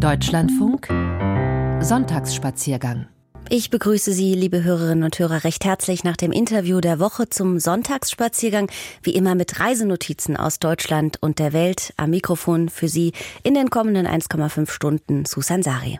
Deutschlandfunk Sonntagsspaziergang ich begrüße Sie, liebe Hörerinnen und Hörer, recht herzlich nach dem Interview der Woche zum Sonntagsspaziergang, wie immer mit Reisenotizen aus Deutschland und der Welt. Am Mikrofon für Sie in den kommenden 1,5 Stunden Susan Sari.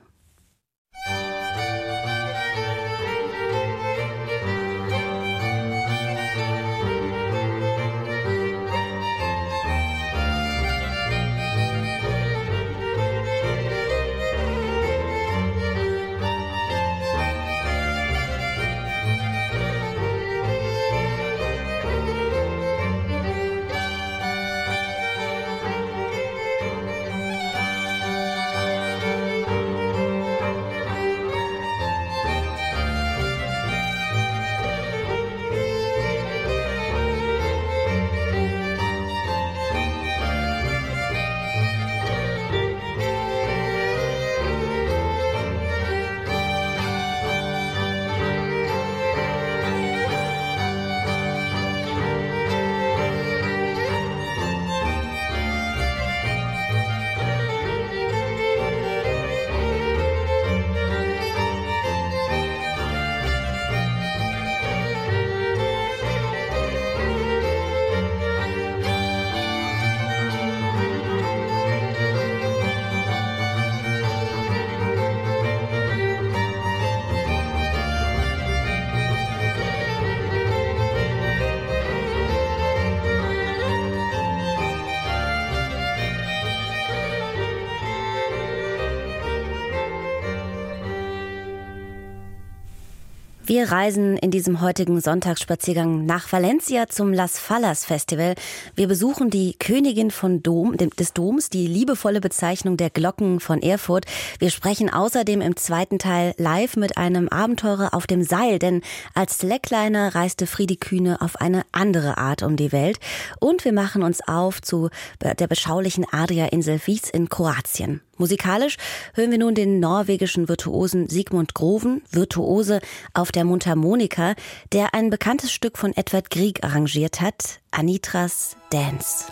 Wir reisen in diesem heutigen Sonntagsspaziergang nach Valencia zum Las Fallas Festival. Wir besuchen die Königin von Dom, des Doms, die liebevolle Bezeichnung der Glocken von Erfurt. Wir sprechen außerdem im zweiten Teil live mit einem Abenteurer auf dem Seil, denn als Slackliner reiste Friedi Kühne auf eine andere Art um die Welt. Und wir machen uns auf zu der beschaulichen Adria-Insel Vis in Kroatien. Musikalisch hören wir nun den norwegischen Virtuosen Sigmund Groven, Virtuose auf der Mundharmonika, der ein bekanntes Stück von Edward Grieg arrangiert hat, Anitras Dance.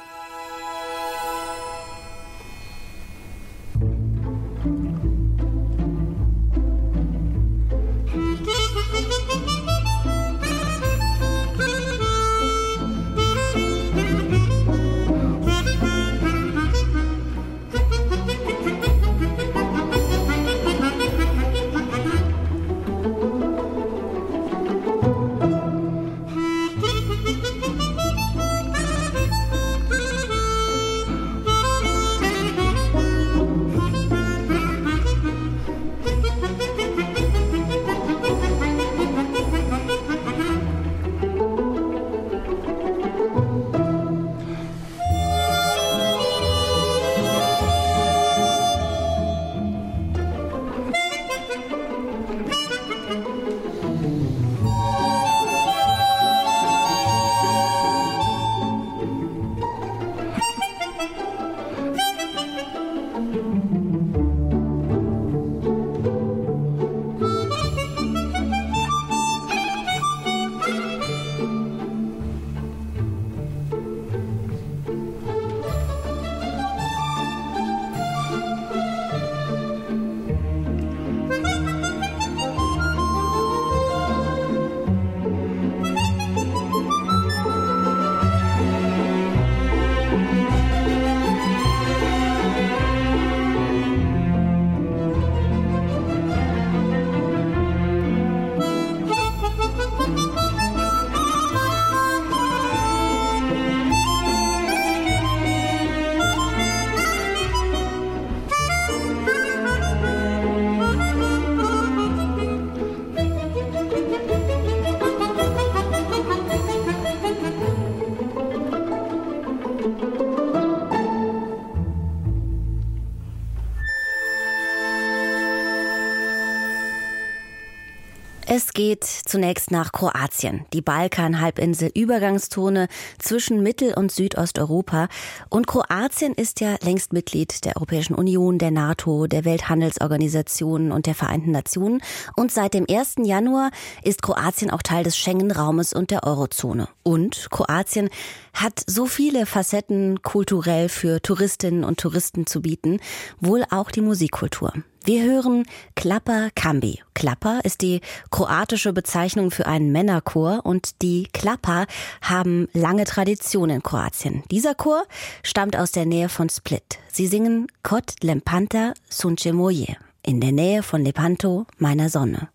Geht zunächst nach Kroatien, die Balkanhalbinsel Übergangszone zwischen Mittel- und Südosteuropa. Und Kroatien ist ja längst Mitglied der Europäischen Union, der NATO, der Welthandelsorganisation und der Vereinten Nationen. Und seit dem 1. Januar ist Kroatien auch Teil des Schengen-Raumes und der Eurozone. Und Kroatien hat so viele Facetten kulturell für Touristinnen und Touristen zu bieten, wohl auch die Musikkultur. Wir hören Klapper Kambi. Klapper ist die kroatische Bezeichnung für einen Männerchor und die Klapper haben lange Tradition in Kroatien. Dieser Chor stammt aus der Nähe von Split. Sie singen Kot Lempanta Sunce Moje in der Nähe von Lepanto, meiner Sonne.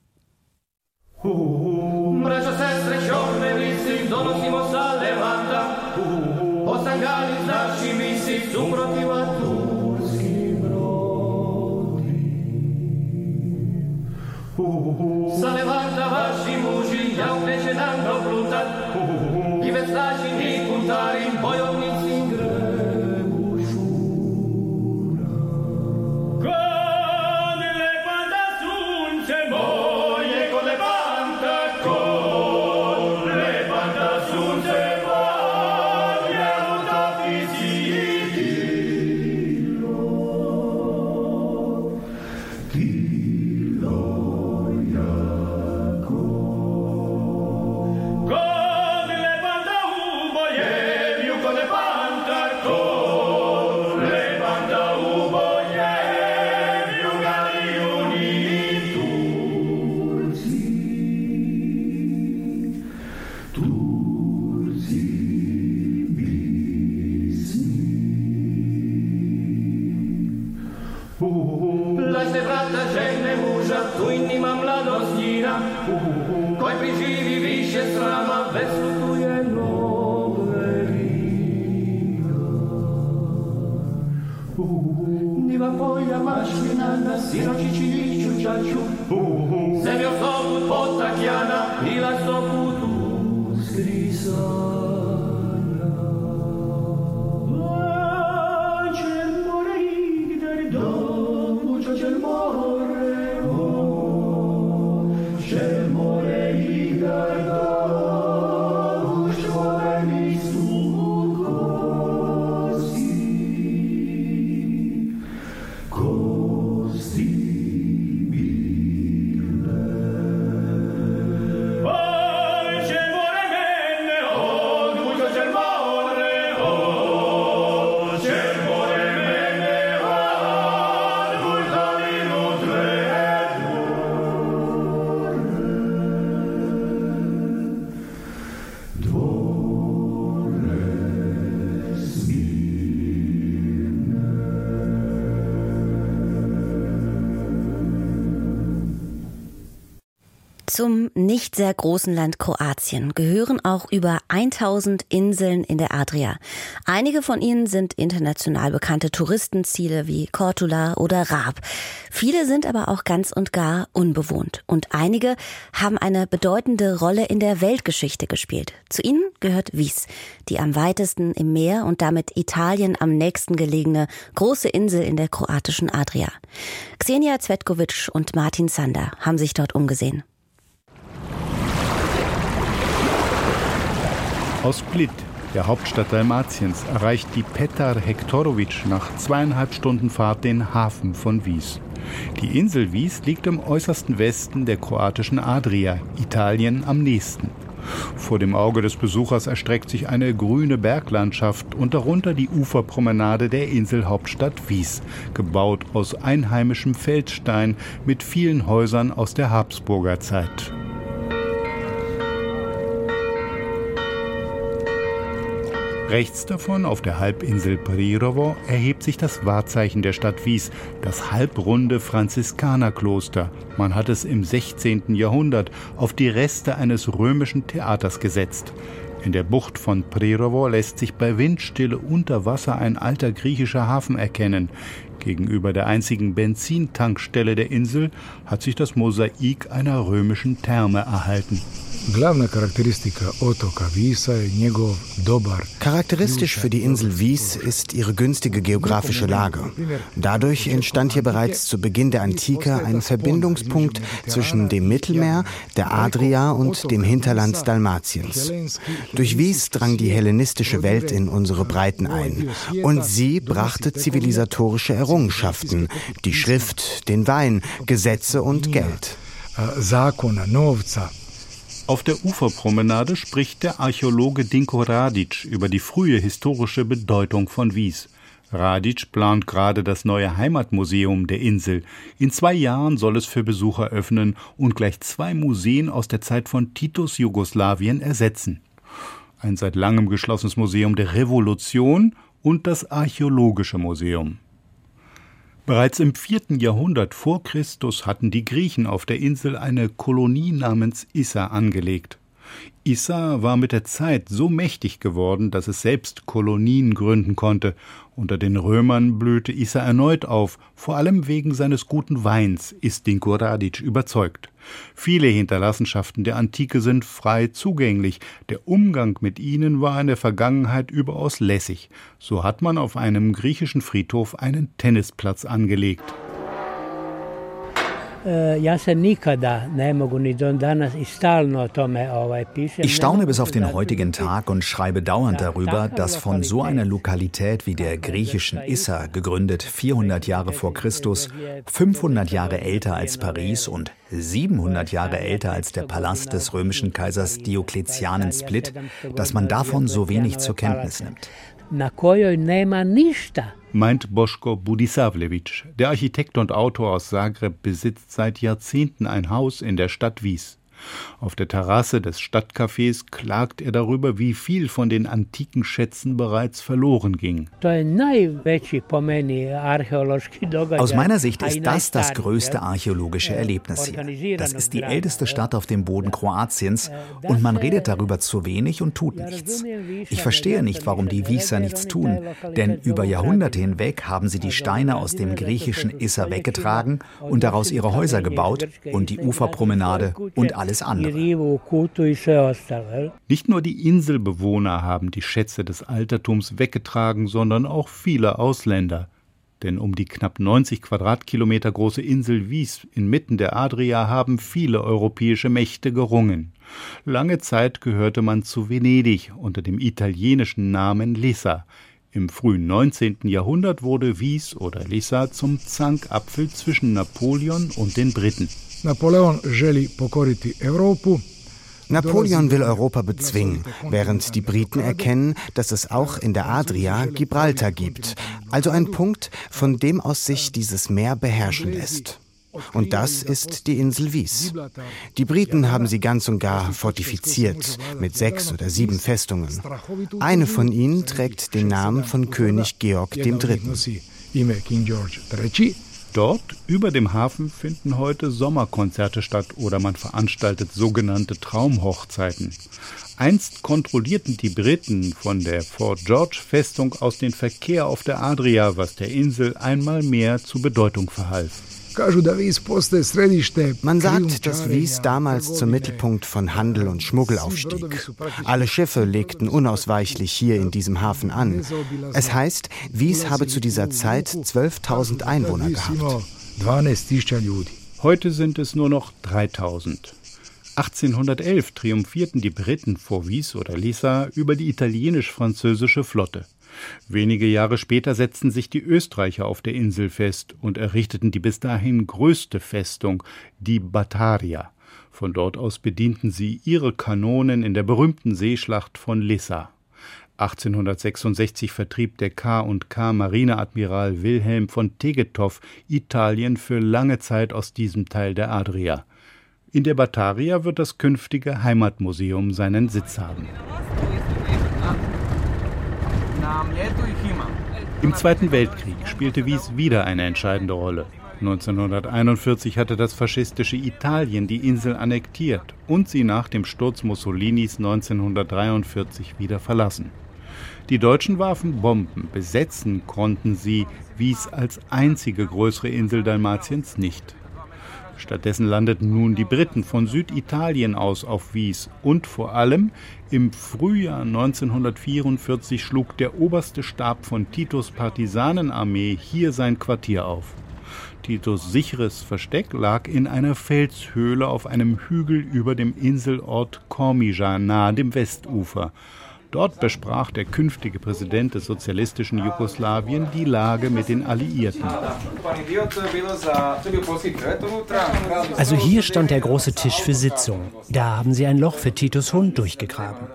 Zum nicht sehr großen Land Kroatien gehören auch über 1000 Inseln in der Adria. Einige von ihnen sind international bekannte Touristenziele wie Kortula oder Raab. Viele sind aber auch ganz und gar unbewohnt. Und einige haben eine bedeutende Rolle in der Weltgeschichte gespielt. Zu ihnen gehört Wies, die am weitesten im Meer und damit Italien am nächsten gelegene große Insel in der kroatischen Adria. Xenia Zvetkovic und Martin Sander haben sich dort umgesehen. Aus Split, der Hauptstadt Dalmatiens, erreicht die Petar Hektorovic nach zweieinhalb Stunden Fahrt den Hafen von Wies. Die Insel Wies liegt im äußersten Westen der kroatischen Adria, Italien am nächsten. Vor dem Auge des Besuchers erstreckt sich eine grüne Berglandschaft und darunter die Uferpromenade der Inselhauptstadt Wies, gebaut aus einheimischem Feldstein mit vielen Häusern aus der Habsburger Zeit. Rechts davon, auf der Halbinsel Prirovo, erhebt sich das Wahrzeichen der Stadt Wies, das halbrunde Franziskanerkloster. Man hat es im 16. Jahrhundert auf die Reste eines römischen Theaters gesetzt. In der Bucht von Prirovo lässt sich bei Windstille unter Wasser ein alter griechischer Hafen erkennen. Gegenüber der einzigen Benzintankstelle der Insel hat sich das Mosaik einer römischen Therme erhalten. Charakteristisch für die Insel Vis ist ihre günstige geografische Lage. Dadurch entstand hier bereits zu Beginn der Antike ein Verbindungspunkt zwischen dem Mittelmeer, der Adria und dem Hinterland Dalmatiens. Durch Vis drang die hellenistische Welt in unsere Breiten ein und sie brachte zivilisatorische Errungenschaften, die Schrift, den Wein, Gesetze und Geld. Auf der Uferpromenade spricht der Archäologe Dinko Radic über die frühe historische Bedeutung von Wies. Radic plant gerade das neue Heimatmuseum der Insel. In zwei Jahren soll es für Besucher öffnen und gleich zwei Museen aus der Zeit von Titus Jugoslawien ersetzen. Ein seit langem geschlossenes Museum der Revolution und das Archäologische Museum. Bereits im vierten Jahrhundert vor Christus hatten die Griechen auf der Insel eine Kolonie namens Issa angelegt. Issa war mit der Zeit so mächtig geworden, dass es selbst Kolonien gründen konnte. Unter den Römern blühte Issa erneut auf, vor allem wegen seines guten Weins, ist Dinko Radic überzeugt. Viele Hinterlassenschaften der Antike sind frei zugänglich. Der Umgang mit ihnen war in der Vergangenheit überaus lässig. So hat man auf einem griechischen Friedhof einen Tennisplatz angelegt. Äh, ich staune bis auf den heutigen Tag und schreibe dauernd darüber, dass von so einer Lokalität wie der griechischen Issa, gegründet 400 Jahre vor Christus, 500 Jahre älter als Paris und 700 Jahre älter als der Palast des römischen Kaisers Diokletianen Split, dass man davon so wenig zur Kenntnis nimmt. Na kojoj nema ništa. Meint Boschko Budisavljevic. Der Architekt und Autor aus Zagreb besitzt seit Jahrzehnten ein Haus in der Stadt Wies. Auf der Terrasse des Stadtcafés klagt er darüber, wie viel von den antiken Schätzen bereits verloren ging. Aus meiner Sicht ist das das größte archäologische Erlebnis hier. Das ist die älteste Stadt auf dem Boden Kroatiens und man redet darüber zu wenig und tut nichts. Ich verstehe nicht, warum die Wieser nichts tun, denn über Jahrhunderte hinweg haben sie die Steine aus dem griechischen Isser weggetragen und daraus ihre Häuser gebaut und die Uferpromenade und alles alles andere. Nicht nur die Inselbewohner haben die Schätze des Altertums weggetragen, sondern auch viele Ausländer. Denn um die knapp 90 Quadratkilometer große Insel Wies inmitten der Adria haben viele europäische Mächte gerungen. Lange Zeit gehörte man zu Venedig unter dem italienischen Namen Lissa. Im frühen 19. Jahrhundert wurde Wies oder Lissa zum Zankapfel zwischen Napoleon und den Briten. Napoleon Napoleon will Europa bezwingen, während die Briten erkennen, dass es auch in der Adria Gibraltar gibt, also ein Punkt, von dem aus sich dieses Meer beherrschen lässt. Und das ist die Insel Wies. Die Briten haben sie ganz und gar fortifiziert mit sechs oder sieben Festungen. Eine von ihnen trägt den Namen von König Georg III. Dort über dem Hafen finden heute Sommerkonzerte statt oder man veranstaltet sogenannte Traumhochzeiten. Einst kontrollierten die Briten von der Fort George Festung aus den Verkehr auf der Adria, was der Insel einmal mehr zu Bedeutung verhalf. Man sagt, dass Wies damals zum Mittelpunkt von Handel und Schmuggel aufstieg. Alle Schiffe legten unausweichlich hier in diesem Hafen an. Es heißt, Wies habe zu dieser Zeit 12.000 Einwohner gehabt. Heute sind es nur noch 3000. 1811 triumphierten die Briten vor Wies oder Lissa über die italienisch-französische Flotte. Wenige Jahre später setzten sich die Österreicher auf der Insel fest und errichteten die bis dahin größte Festung, die Bataria. Von dort aus bedienten sie ihre Kanonen in der berühmten Seeschlacht von Lissa. 1866 vertrieb der K&K Marineadmiral Wilhelm von Tegethoff Italien für lange Zeit aus diesem Teil der Adria. In der Bataria wird das künftige Heimatmuseum seinen Sitz haben. Im Zweiten Weltkrieg spielte Wies wieder eine entscheidende Rolle. 1941 hatte das faschistische Italien die Insel annektiert und sie nach dem Sturz Mussolinis 1943 wieder verlassen. Die Deutschen warfen Bomben, besetzen konnten sie Wies als einzige größere Insel Dalmatiens nicht. Stattdessen landeten nun die Briten von Süditalien aus auf Wies und vor allem im Frühjahr 1944 schlug der oberste Stab von Titos Partisanenarmee hier sein Quartier auf. Titos sicheres Versteck lag in einer Felshöhle auf einem Hügel über dem Inselort Kormija nahe dem Westufer. Dort besprach der künftige Präsident des sozialistischen Jugoslawien die Lage mit den Alliierten. Also hier stand der große Tisch für Sitzungen. Da haben sie ein Loch für Titos Hund durchgegraben.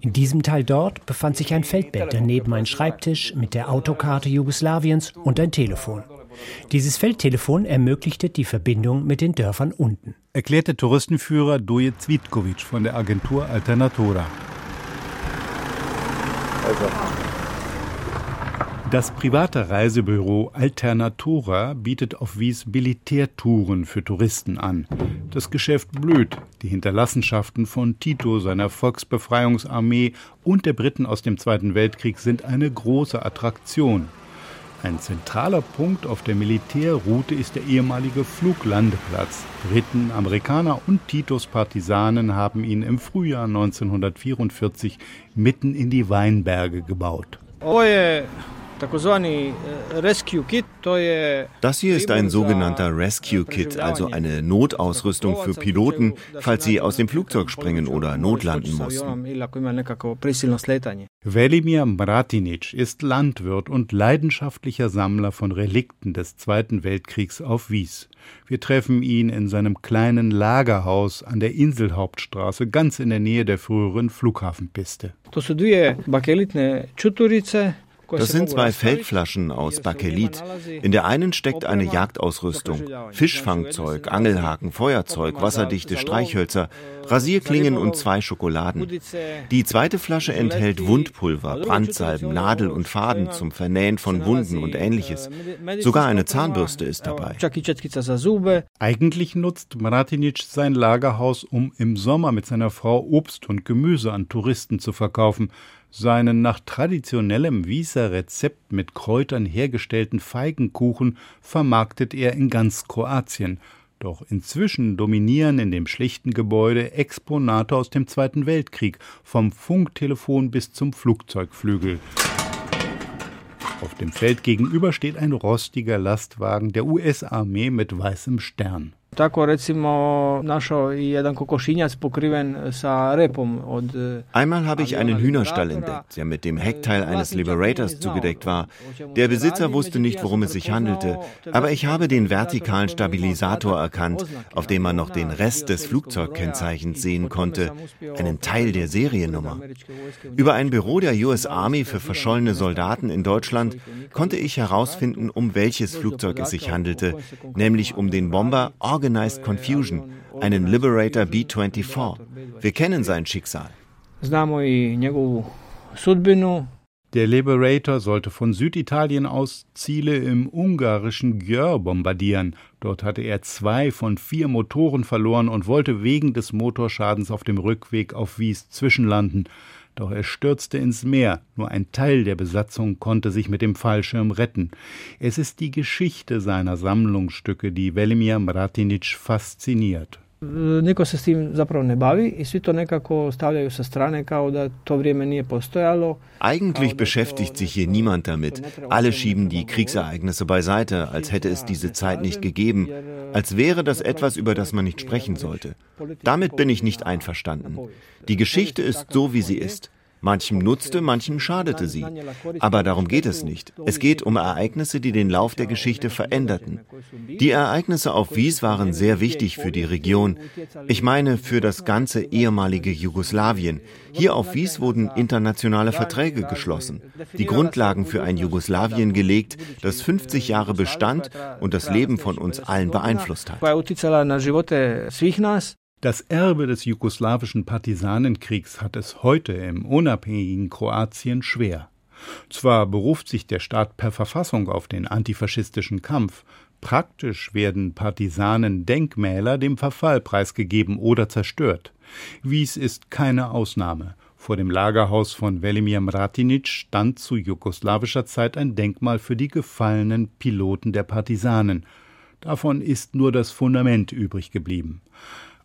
In diesem Teil dort befand sich ein Feldbett, daneben ein Schreibtisch mit der Autokarte Jugoslawiens und ein Telefon. Dieses Feldtelefon ermöglichte die Verbindung mit den Dörfern unten. Erklärte Touristenführer Doje Zvitkovic von der Agentur Alternatora. Das private Reisebüro Alternatura bietet auf Wies Militärtouren für Touristen an. Das Geschäft blüht. Die Hinterlassenschaften von Tito, seiner Volksbefreiungsarmee und der Briten aus dem Zweiten Weltkrieg sind eine große Attraktion. Ein zentraler Punkt auf der Militärroute ist der ehemalige Fluglandeplatz. Briten, Amerikaner und Titos Partisanen haben ihn im Frühjahr 1944 mitten in die Weinberge gebaut. Das hier ist ein sogenannter Rescue Kit, also eine Notausrüstung für Piloten, falls sie aus dem Flugzeug springen oder notlanden mussten. Velimir Mratinic ist Landwirt und leidenschaftlicher Sammler von Relikten des Zweiten Weltkriegs auf Wies. Wir treffen ihn in seinem kleinen Lagerhaus an der Inselhauptstraße, ganz in der Nähe der früheren Flughafenpiste. Das sind zwei Feldflaschen aus Bakelit. In der einen steckt eine Jagdausrüstung, Fischfangzeug, Angelhaken, Feuerzeug, wasserdichte Streichhölzer, Rasierklingen und zwei Schokoladen. Die zweite Flasche enthält Wundpulver, Brandsalben, Nadel und Faden zum Vernähen von Wunden und ähnliches. Sogar eine Zahnbürste ist dabei. Eigentlich nutzt Mratinic sein Lagerhaus, um im Sommer mit seiner Frau Obst und Gemüse an Touristen zu verkaufen. Seinen nach traditionellem Wieser Rezept mit Kräutern hergestellten Feigenkuchen vermarktet er in ganz Kroatien. Doch inzwischen dominieren in dem schlichten Gebäude Exponate aus dem Zweiten Weltkrieg, vom Funktelefon bis zum Flugzeugflügel. Auf dem Feld gegenüber steht ein rostiger Lastwagen der US-Armee mit weißem Stern. Tako recimo našao i jedan kokošinjac pokriven sa repom od Einmal habe ich einen Hühnerstall entdeckt, der mit dem Heckteil eines Liberators zugedeckt war. Der Besitzer wusste nicht, worum es sich handelte, aber ich habe den vertikalen Stabilisator erkannt, auf dem man noch den Rest des Flugzeugkennzeichens sehen konnte, einen Teil der Seriennummer. Über ein Büro der US Army für verschollene Soldaten in Deutschland konnte ich herausfinden, um welches Flugzeug es sich handelte, nämlich um den Bomber Organized Confusion, einen Liberator B-24. Wir kennen sein Schicksal. Der Liberator sollte von Süditalien aus Ziele im ungarischen Győr bombardieren. Dort hatte er zwei von vier Motoren verloren und wollte wegen des Motorschadens auf dem Rückweg auf Wies zwischenlanden. Doch er stürzte ins Meer. Nur ein Teil der Besatzung konnte sich mit dem Fallschirm retten. Es ist die Geschichte seiner Sammlungsstücke, die Velimir Mratinic fasziniert. Niko se s tim zapravo ne bavi i svi to nekako stavljaju sa strane kao da to vrijeme nije postojalo. Eigentlich beschäftigt sich hier niemand damit. Alle schieben die Kriegsereignisse beiseite, als hätte es diese Zeit nicht gegeben, als wäre das etwas, über das man nicht sprechen sollte. Damit bin ich nicht einverstanden. Die Geschichte ist so, wie sie ist. Manchem nutzte, manchem schadete sie. Aber darum geht es nicht. Es geht um Ereignisse, die den Lauf der Geschichte veränderten. Die Ereignisse auf Wies waren sehr wichtig für die Region. Ich meine, für das ganze ehemalige Jugoslawien. Hier auf Wies wurden internationale Verträge geschlossen. Die Grundlagen für ein Jugoslawien gelegt, das 50 Jahre bestand und das Leben von uns allen beeinflusst hat. Das Erbe des jugoslawischen Partisanenkriegs hat es heute im unabhängigen Kroatien schwer. Zwar beruft sich der Staat per Verfassung auf den antifaschistischen Kampf, praktisch werden Partisanen-Denkmäler dem Verfall preisgegeben oder zerstört. Wies ist keine Ausnahme. Vor dem Lagerhaus von Velimir Mratinic stand zu jugoslawischer Zeit ein Denkmal für die gefallenen Piloten der Partisanen. Davon ist nur das Fundament übrig geblieben.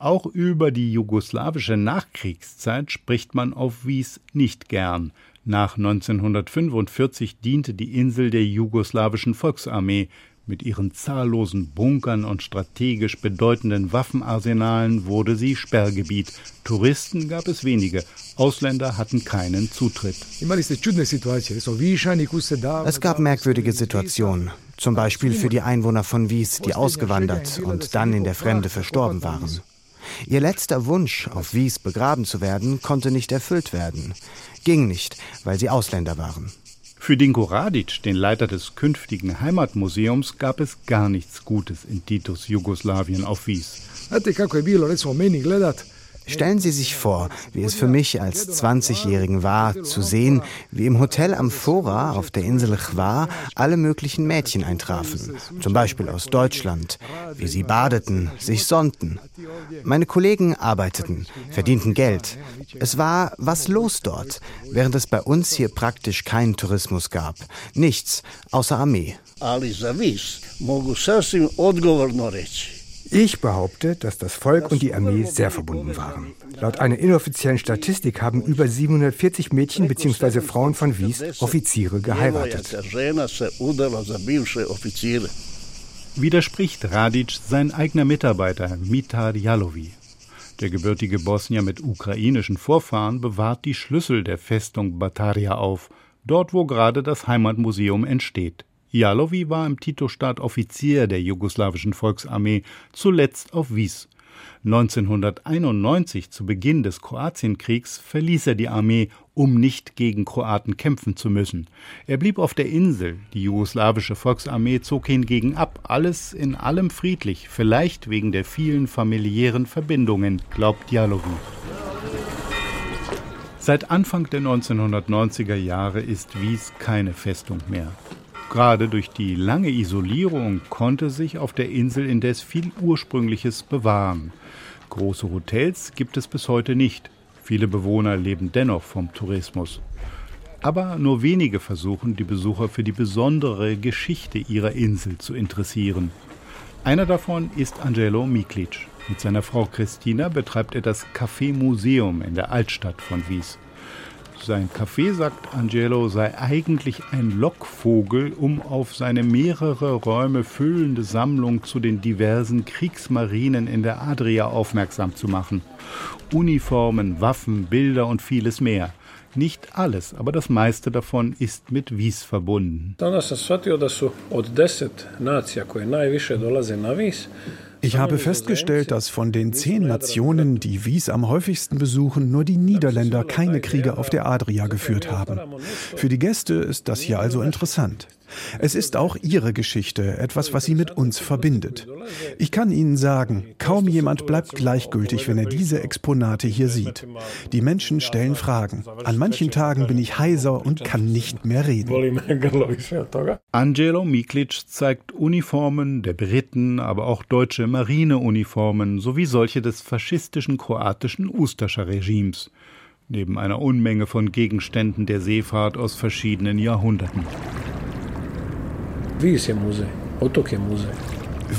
Auch über die jugoslawische Nachkriegszeit spricht man auf Wies nicht gern. Nach 1945 diente die Insel der jugoslawischen Volksarmee. Mit ihren zahllosen Bunkern und strategisch bedeutenden Waffenarsenalen wurde sie Sperrgebiet. Touristen gab es wenige, Ausländer hatten keinen Zutritt. Es gab merkwürdige Situationen, zum Beispiel für die Einwohner von Wies, die ausgewandert und dann in der Fremde verstorben waren. Ihr letzter Wunsch, auf Wies begraben zu werden, konnte nicht erfüllt werden. Ging nicht, weil sie Ausländer waren. Für Dinko Radic, den Leiter des künftigen Heimatmuseums, gab es gar nichts Gutes in Titos Jugoslawien auf Wies. Stellen Sie sich vor, wie es für mich als 20-Jährigen war, zu sehen, wie im Hotel Amphora auf der Insel Chwa alle möglichen Mädchen eintrafen, zum Beispiel aus Deutschland, wie sie badeten, sich sonnten. Meine Kollegen arbeiteten, verdienten Geld. Es war was los dort, während es bei uns hier praktisch keinen Tourismus gab. Nichts, außer Armee. Ali za vis mogu sasvim odgovorno reći. Ich behaupte, dass das Volk und die Armee sehr verbunden waren. Laut einer inoffiziellen Statistik haben über 740 Mädchen bzw. Frauen von Wies Offiziere geheiratet. Widerspricht Radic sein eigener Mitarbeiter Mitar Jalovi. Der gebürtige Bosnier mit ukrainischen Vorfahren bewahrt die Schlüssel der Festung Bataria auf, dort wo gerade das Heimatmuseum entsteht. Jalowi war im Tito-Staat Offizier der jugoslawischen Volksarmee, zuletzt auf Wies. 1991, zu Beginn des Kroatienkriegs, verließ er die Armee, um nicht gegen Kroaten kämpfen zu müssen. Er blieb auf der Insel, die jugoslawische Volksarmee zog hingegen ab, alles in allem friedlich, vielleicht wegen der vielen familiären Verbindungen, glaubt Jalowi. Seit Anfang der 1990er Jahre ist Wies keine Festung mehr. Gerade durch die lange Isolierung konnte sich auf der Insel indes viel Ursprüngliches bewahren. Große Hotels gibt es bis heute nicht. Viele Bewohner leben dennoch vom Tourismus. Aber nur wenige versuchen, die Besucher für die besondere Geschichte ihrer Insel zu interessieren. Einer davon ist Angelo Miklic. Mit seiner Frau Christina betreibt er das Café Museum in der Altstadt von Wies. Sein Café, sagt Angelo, sei eigentlich ein Lockvogel, um auf seine mehrere Räume füllende Sammlung zu den diversen Kriegsmarinen in der Adria aufmerksam zu machen. Uniformen, Waffen, Bilder und vieles mehr. Nicht alles, aber das meiste davon ist mit Wies verbunden. Danas sam shvatio da su od deset nacija koje najviše dolaze na Wies ich habe festgestellt, dass von den zehn Nationen, die Wies am häufigsten besuchen, nur die Niederländer keine Kriege auf der Adria geführt haben. Für die Gäste ist das hier also interessant. Es ist auch ihre Geschichte, etwas, was sie mit uns verbindet. Ich kann Ihnen sagen, kaum jemand bleibt gleichgültig, wenn er diese Exponate hier sieht. Die Menschen stellen Fragen. An manchen Tagen bin ich heiser und kann nicht mehr reden. Angelo Miklic zeigt Uniformen der Briten, aber auch deutsche Marineuniformen sowie solche des faschistischen kroatischen Ustascher Regimes neben einer Unmenge von Gegenständen der Seefahrt aus verschiedenen Jahrhunderten.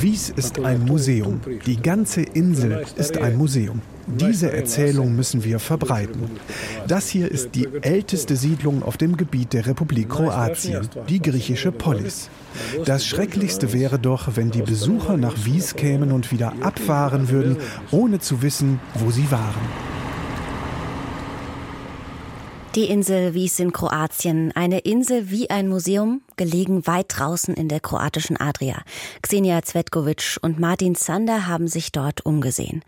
Wies ist ein Museum. Die ganze Insel ist ein Museum. Diese Erzählung müssen wir verbreiten. Das hier ist die älteste Siedlung auf dem Gebiet der Republik Kroatien, die griechische Polis. Das Schrecklichste wäre doch, wenn die Besucher nach Wies kämen und wieder abfahren würden, ohne zu wissen, wo sie waren. Die Insel Wies in Kroatien, eine Insel wie ein Museum, gelegen weit draußen in der kroatischen Adria. Xenia Zvetkovic und Martin Zander haben sich dort umgesehen.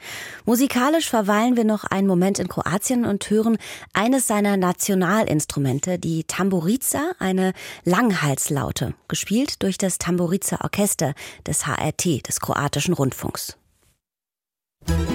Musikalisch verweilen wir noch einen Moment in Kroatien und hören eines seiner Nationalinstrumente, die Tamburica, eine Langhalslaute, gespielt durch das Tamburica Orchester des HRT, des kroatischen Rundfunks. Musik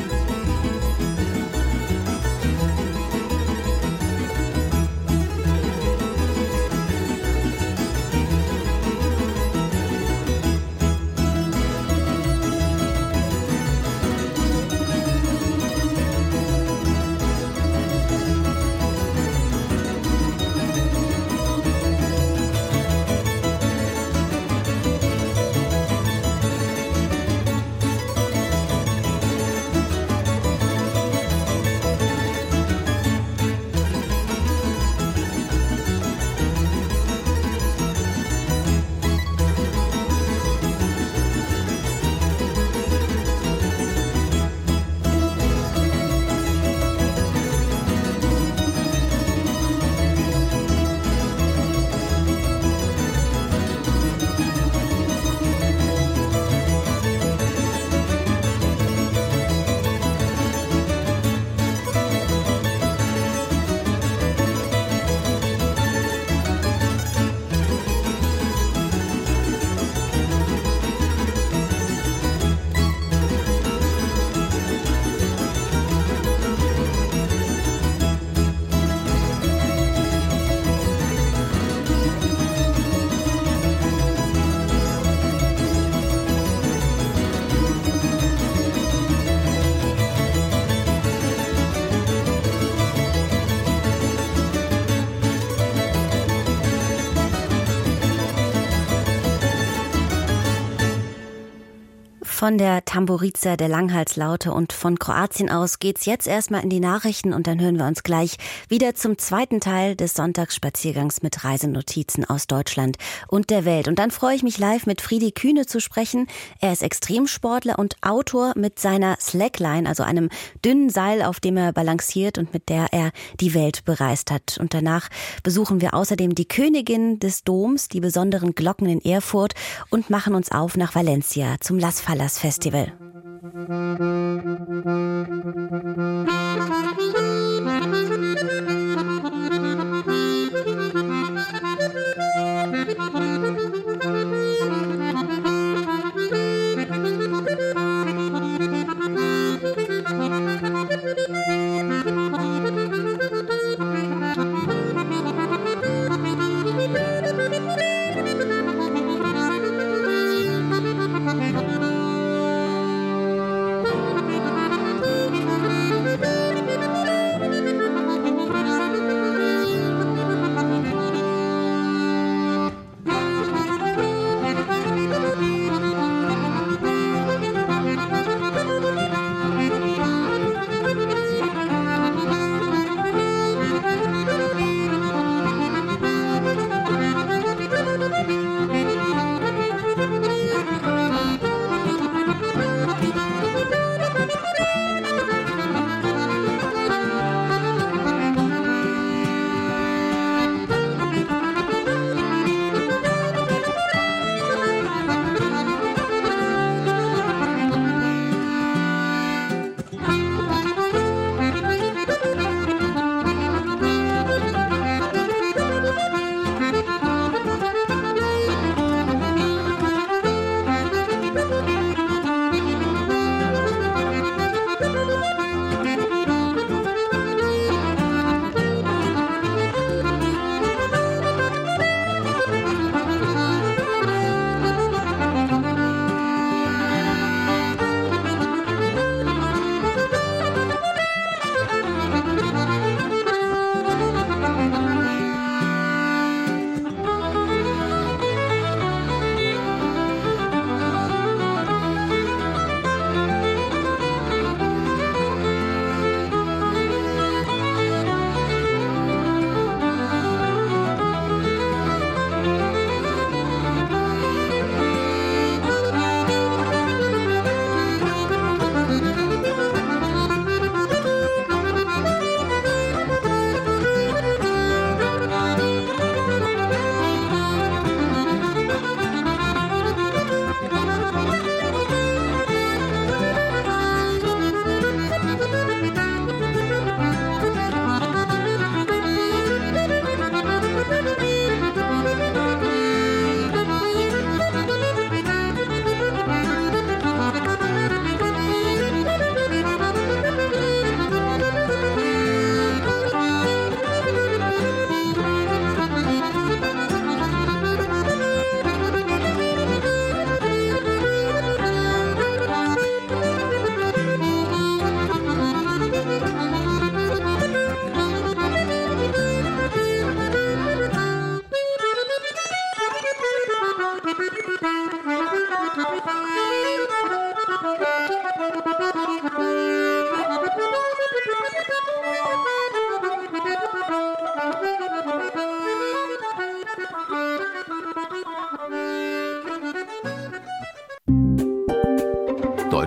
Von der Tamburiza der Langhalslaute und von Kroatien aus geht's jetzt erstmal in die Nachrichten und dann hören wir uns gleich wieder zum zweiten Teil des Sonntagsspaziergangs mit Reisenotizen aus Deutschland und der Welt. Und dann freue ich mich live mit Friedi Kühne zu sprechen. Er ist Extremsportler und Autor mit seiner Slackline, also einem dünnen Seil, auf dem er balanciert und mit der er die Welt bereist hat. Und danach besuchen wir außerdem die Königin des Doms, die besonderen Glocken in Erfurt und machen uns auf nach Valencia zum Las Fallas Festival.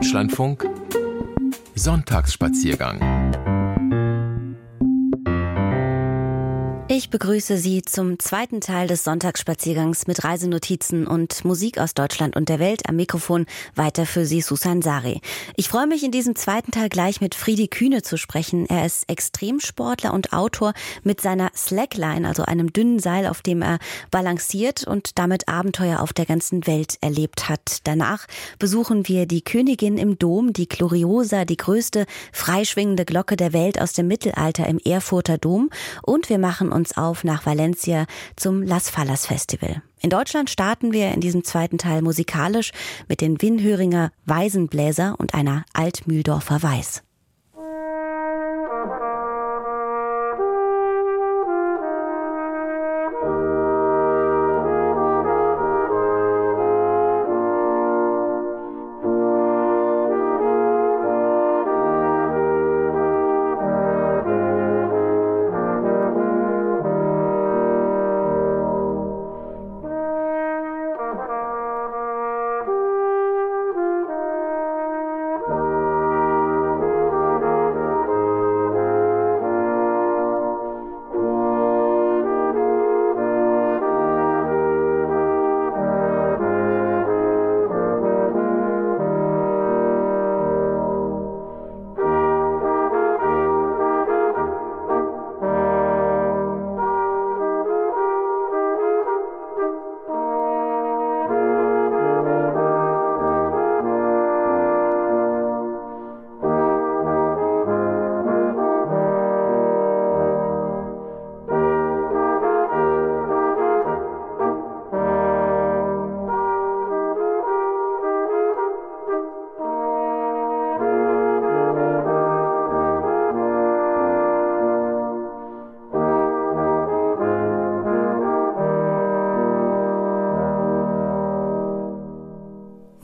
Deutschlandfunk Sonntagsspaziergang Ich begrüße Sie zum zweiten Teil des Sonntagsspaziergangs mit Reisenotizen und Musik aus Deutschland und der Welt. Am Mikrofon weiter für Sie Susan Sari. Ich freue mich in diesem zweiten Teil gleich mit Friedi Kühne zu sprechen. Er ist Extremsportler und Autor mit seiner Slackline, also einem dünnen Seil, auf dem er balanciert und damit Abenteuer auf der ganzen Welt erlebt hat. Danach besuchen wir die Königin im Dom, die Gloriosa, die größte freischwingende Glocke der Welt aus dem Mittelalter im Erfurter Dom und wir machen uns uns auf nach Valencia zum Las Fallas Festival. In Deutschland starten wir in diesem zweiten Teil musikalisch mit den Winhöringer Weisenbläser und einer Altmühldorfer Weiß.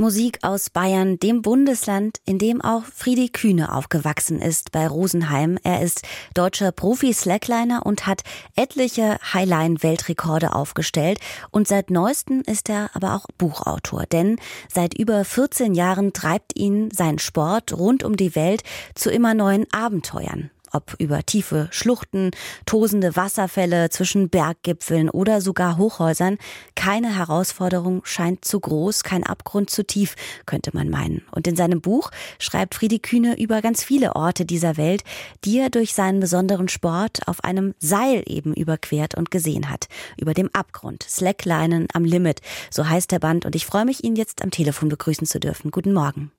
Musik aus Bayern, dem Bundesland, in dem auch Friedi Kühne aufgewachsen ist bei Rosenheim. Er ist deutscher Profi-Slackliner und hat etliche Highline-Weltrekorde aufgestellt. Und seit neuestem ist er aber auch Buchautor. Denn seit über 14 Jahren treibt ihn sein Sport rund um die Welt zu immer neuen Abenteuern ob über tiefe Schluchten, tosende Wasserfälle zwischen Berggipfeln oder sogar Hochhäusern. Keine Herausforderung scheint zu groß, kein Abgrund zu tief, könnte man meinen. Und in seinem Buch schreibt Friedi Kühne über ganz viele Orte dieser Welt, die er durch seinen besonderen Sport auf einem Seil eben überquert und gesehen hat. Über dem Abgrund, Slacklinen am Limit, so heißt der Band. Und ich freue mich, ihn jetzt am Telefon begrüßen zu dürfen. Guten Morgen.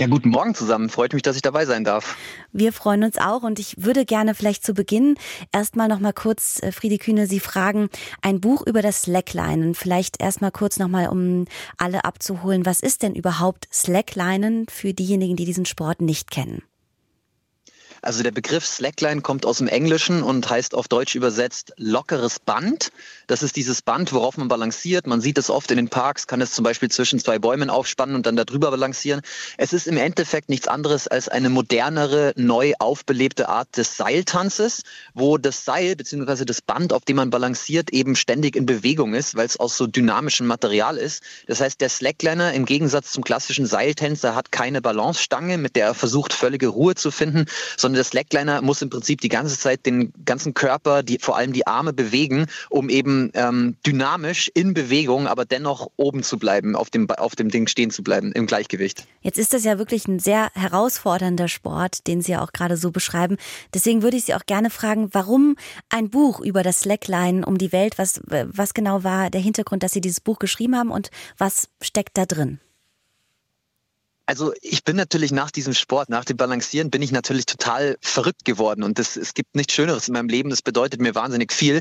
Ja, guten Morgen zusammen. Freut mich, dass ich dabei sein darf. Wir freuen uns auch und ich würde gerne vielleicht zu Beginn erstmal noch mal kurz äh, Friede Kühne Sie fragen, ein Buch über das Slacklinen. Vielleicht erstmal kurz noch mal um alle abzuholen, was ist denn überhaupt Slacklinen für diejenigen, die diesen Sport nicht kennen? Also der Begriff Slackline kommt aus dem Englischen und heißt auf Deutsch übersetzt lockeres Band. Das ist dieses Band, worauf man balanciert. Man sieht es oft in den Parks, kann es zum Beispiel zwischen zwei Bäumen aufspannen und dann darüber balancieren. Es ist im Endeffekt nichts anderes als eine modernere, neu aufbelebte Art des Seiltanzes, wo das Seil bzw. das Band, auf dem man balanciert, eben ständig in Bewegung ist, weil es aus so dynamischem Material ist. Das heißt, der Slackliner im Gegensatz zum klassischen Seiltänzer hat keine Balancestange, mit der er versucht, völlige Ruhe zu finden, sondern sondern der Slackliner muss im Prinzip die ganze Zeit den ganzen Körper, die, vor allem die Arme bewegen, um eben ähm, dynamisch in Bewegung, aber dennoch oben zu bleiben, auf dem, auf dem Ding stehen zu bleiben, im Gleichgewicht. Jetzt ist das ja wirklich ein sehr herausfordernder Sport, den Sie ja auch gerade so beschreiben. Deswegen würde ich Sie auch gerne fragen, warum ein Buch über das Slackline um die Welt? Was, was genau war der Hintergrund, dass Sie dieses Buch geschrieben haben und was steckt da drin? Also ich bin natürlich nach diesem Sport, nach dem Balancieren, bin ich natürlich total verrückt geworden. Und das, es gibt nichts Schöneres in meinem Leben. Das bedeutet mir wahnsinnig viel.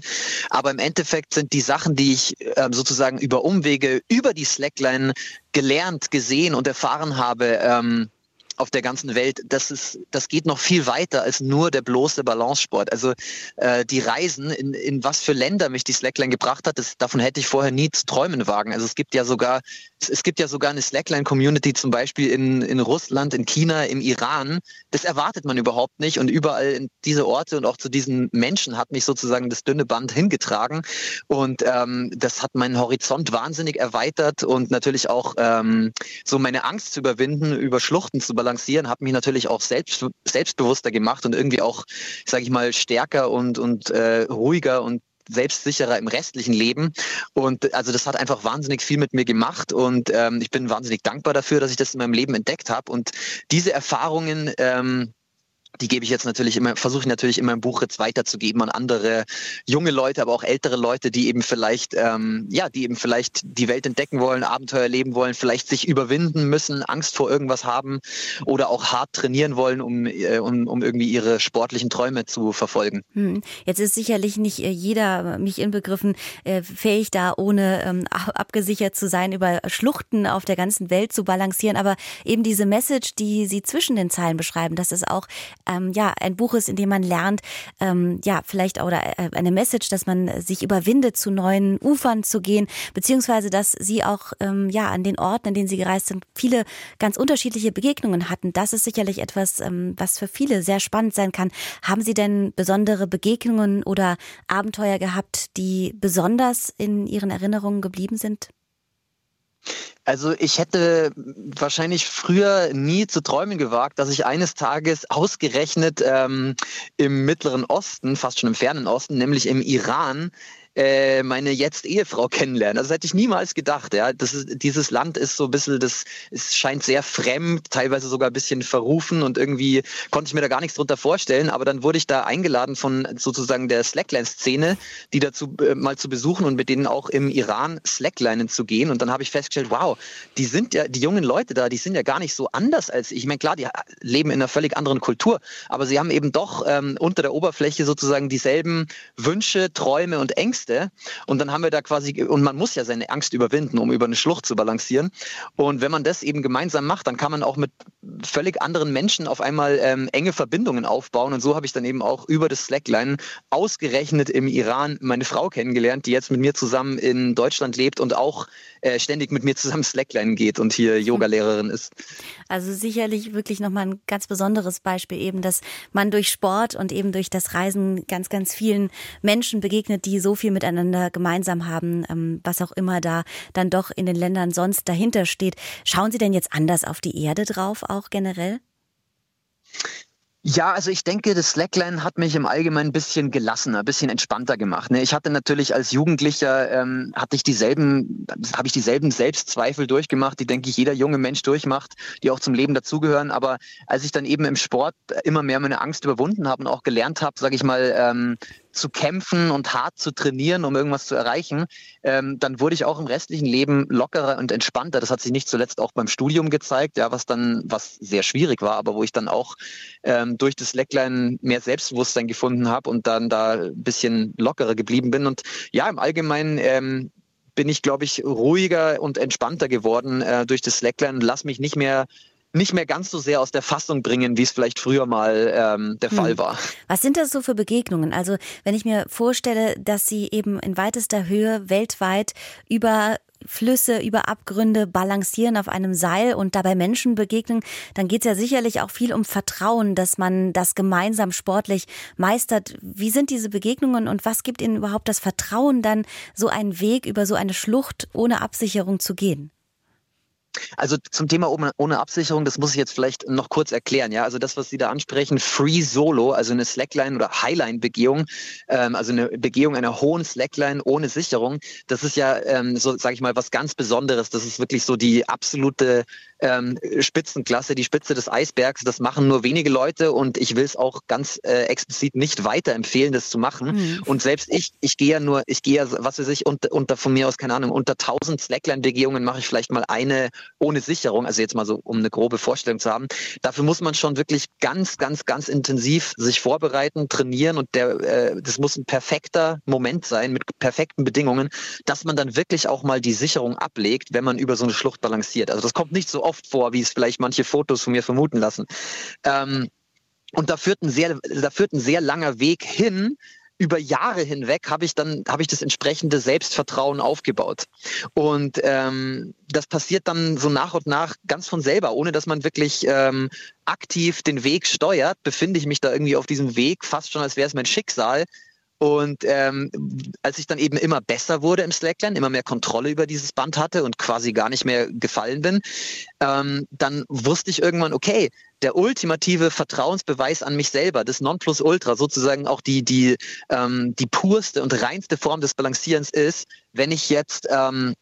Aber im Endeffekt sind die Sachen, die ich äh, sozusagen über Umwege, über die Slackline gelernt, gesehen und erfahren habe, ähm, auf der ganzen Welt, das ist, das geht noch viel weiter als nur der bloße Balancesport. Also äh, die Reisen, in, in was für Länder mich die Slackline gebracht hat, das, davon hätte ich vorher nie zu träumen wagen. Also es gibt ja sogar, es gibt ja sogar eine Slackline-Community zum Beispiel in, in Russland, in China, im Iran. Das erwartet man überhaupt nicht. Und überall in diese Orte und auch zu diesen Menschen hat mich sozusagen das dünne Band hingetragen. Und ähm, das hat meinen Horizont wahnsinnig erweitert und natürlich auch ähm, so meine Angst zu überwinden, über Schluchten zu balancieren balancieren, hat mich natürlich auch selbst, selbstbewusster gemacht und irgendwie auch, sage ich mal, stärker und, und äh, ruhiger und selbstsicherer im restlichen Leben. Und also das hat einfach wahnsinnig viel mit mir gemacht und ähm, ich bin wahnsinnig dankbar dafür, dass ich das in meinem Leben entdeckt habe. Und diese Erfahrungen, ähm, die gebe ich jetzt natürlich immer, versuche ich natürlich in meinem Buch jetzt weiterzugeben an andere junge Leute, aber auch ältere Leute, die eben vielleicht, ähm, ja, die eben vielleicht die Welt entdecken wollen, Abenteuer erleben wollen, vielleicht sich überwinden müssen, Angst vor irgendwas haben oder auch hart trainieren wollen, um, äh, um, um irgendwie ihre sportlichen Träume zu verfolgen. Hm. Jetzt ist sicherlich nicht äh, jeder, mich inbegriffen, äh, fähig da ohne ähm, abgesichert zu sein, über Schluchten auf der ganzen Welt zu balancieren, aber eben diese Message, die Sie zwischen den Zeilen beschreiben, dass es auch ähm, ja ein Buch ist, in dem man lernt, ähm, ja vielleicht oder äh, eine Message, dass man sich überwindet, zu neuen Ufern zu gehen, beziehungsweise dass Sie auch ähm, ja an den Orten, an denen Sie gereist sind, viele ganz unterschiedliche Begegnungen hatten. Das ist sicherlich etwas, ähm, was für viele sehr spannend sein kann. Haben Sie denn besondere Begegnungen oder Abenteuer gehabt, die besonders in Ihren Erinnerungen geblieben sind? Also ich hätte wahrscheinlich früher nie zu träumen gewagt, dass ich eines Tages ausgerechnet ähm, im Mittleren Osten, fast schon im fernen Osten, nämlich im Iran, äh, meine jetzt Ehefrau kennenlernen. Also das hätte ich niemals gedacht. Ja, das ist, dieses Land ist so ein bisschen, das es scheint sehr fremd, teilweise sogar ein bisschen verrufen und irgendwie konnte ich mir da gar nichts drunter vorstellen. Aber dann wurde ich da eingeladen von sozusagen der Slackline-Szene, die dazu äh, mal zu besuchen und mit denen auch im Iran Slacklinen zu gehen. Und dann habe ich festgestellt, wow, die sind ja, die jungen Leute da, die sind ja gar nicht so anders als ich. Ich meine, klar, die leben in einer völlig anderen Kultur, aber sie haben eben doch ähm, unter der Oberfläche sozusagen dieselben Wünsche, Träume und Ängste Ängste. Und dann haben wir da quasi, und man muss ja seine Angst überwinden, um über eine Schlucht zu balancieren. Und wenn man das eben gemeinsam macht, dann kann man auch mit völlig anderen Menschen auf einmal ähm, enge Verbindungen aufbauen. Und so habe ich dann eben auch über das Slackline ausgerechnet im Iran meine Frau kennengelernt, die jetzt mit mir zusammen in Deutschland lebt und auch äh, ständig mit mir zusammen Slackline geht und hier Yogalehrerin ist. Also sicherlich wirklich nochmal ein ganz besonderes Beispiel eben, dass man durch Sport und eben durch das Reisen ganz, ganz vielen Menschen begegnet, die so viel miteinander gemeinsam haben, ähm, was auch immer da dann doch in den Ländern sonst dahinter steht. Schauen Sie denn jetzt anders auf die Erde drauf auch generell? Ja, also ich denke, das Slackline hat mich im Allgemeinen ein bisschen gelassener, ein bisschen entspannter gemacht. Ne? Ich hatte natürlich als Jugendlicher, ähm, hatte ich dieselben, habe ich dieselben Selbstzweifel durchgemacht, die, denke ich, jeder junge Mensch durchmacht, die auch zum Leben dazugehören. Aber als ich dann eben im Sport immer mehr meine Angst überwunden habe und auch gelernt habe, sage ich mal, ähm, zu kämpfen und hart zu trainieren, um irgendwas zu erreichen, ähm, dann wurde ich auch im restlichen Leben lockerer und entspannter. Das hat sich nicht zuletzt auch beim Studium gezeigt, ja, was dann, was sehr schwierig war, aber wo ich dann auch ähm, durch das Leckline mehr Selbstbewusstsein gefunden habe und dann da ein bisschen lockerer geblieben bin. Und ja, im Allgemeinen ähm, bin ich, glaube ich, ruhiger und entspannter geworden äh, durch das Slackline. Lass mich nicht mehr nicht mehr ganz so sehr aus der Fassung bringen, wie es vielleicht früher mal ähm, der hm. Fall war. Was sind das so für Begegnungen? Also wenn ich mir vorstelle, dass Sie eben in weitester Höhe weltweit über Flüsse, über Abgründe balancieren auf einem Seil und dabei Menschen begegnen, dann geht es ja sicherlich auch viel um Vertrauen, dass man das gemeinsam sportlich meistert. Wie sind diese Begegnungen und was gibt Ihnen überhaupt das Vertrauen, dann so einen Weg über so eine Schlucht ohne Absicherung zu gehen? Also zum Thema ohne Absicherung, das muss ich jetzt vielleicht noch kurz erklären. Ja, also das, was Sie da ansprechen, Free Solo, also eine Slackline oder Highline-Begehung, ähm, also eine Begehung einer hohen Slackline ohne Sicherung, das ist ja ähm, so, sage ich mal, was ganz Besonderes. Das ist wirklich so die absolute ähm, Spitzenklasse, die Spitze des Eisbergs. Das machen nur wenige Leute und ich will es auch ganz äh, explizit nicht weiterempfehlen, das zu machen. Mhm. Und selbst ich, ich gehe ja nur, ich gehe ja, was weiß ich, unter, unter von mir aus, keine Ahnung, unter 1000 Slackline-Begehungen mache ich vielleicht mal eine ohne Sicherung, also jetzt mal so, um eine grobe Vorstellung zu haben. Dafür muss man schon wirklich ganz, ganz, ganz intensiv sich vorbereiten, trainieren und der, äh, das muss ein perfekter Moment sein mit perfekten Bedingungen, dass man dann wirklich auch mal die Sicherung ablegt, wenn man über so eine Schlucht balanciert. Also das kommt nicht so oft vor, wie es vielleicht manche Fotos von mir vermuten lassen. Ähm, und da führt ein sehr, da führt ein sehr langer Weg hin, über Jahre hinweg habe ich dann habe ich das entsprechende Selbstvertrauen aufgebaut und ähm, das passiert dann so nach und nach ganz von selber, ohne dass man wirklich ähm, aktiv den Weg steuert, befinde ich mich da irgendwie auf diesem Weg, fast schon als wäre es mein Schicksal. Und ähm, als ich dann eben immer besser wurde im Slackline, immer mehr Kontrolle über dieses Band hatte und quasi gar nicht mehr gefallen bin, ähm, dann wusste ich irgendwann, okay, der ultimative Vertrauensbeweis an mich selber, das Nonplusultra, sozusagen auch die, die, ähm, die purste und reinste Form des Balancierens ist, wenn ich jetzt ähm,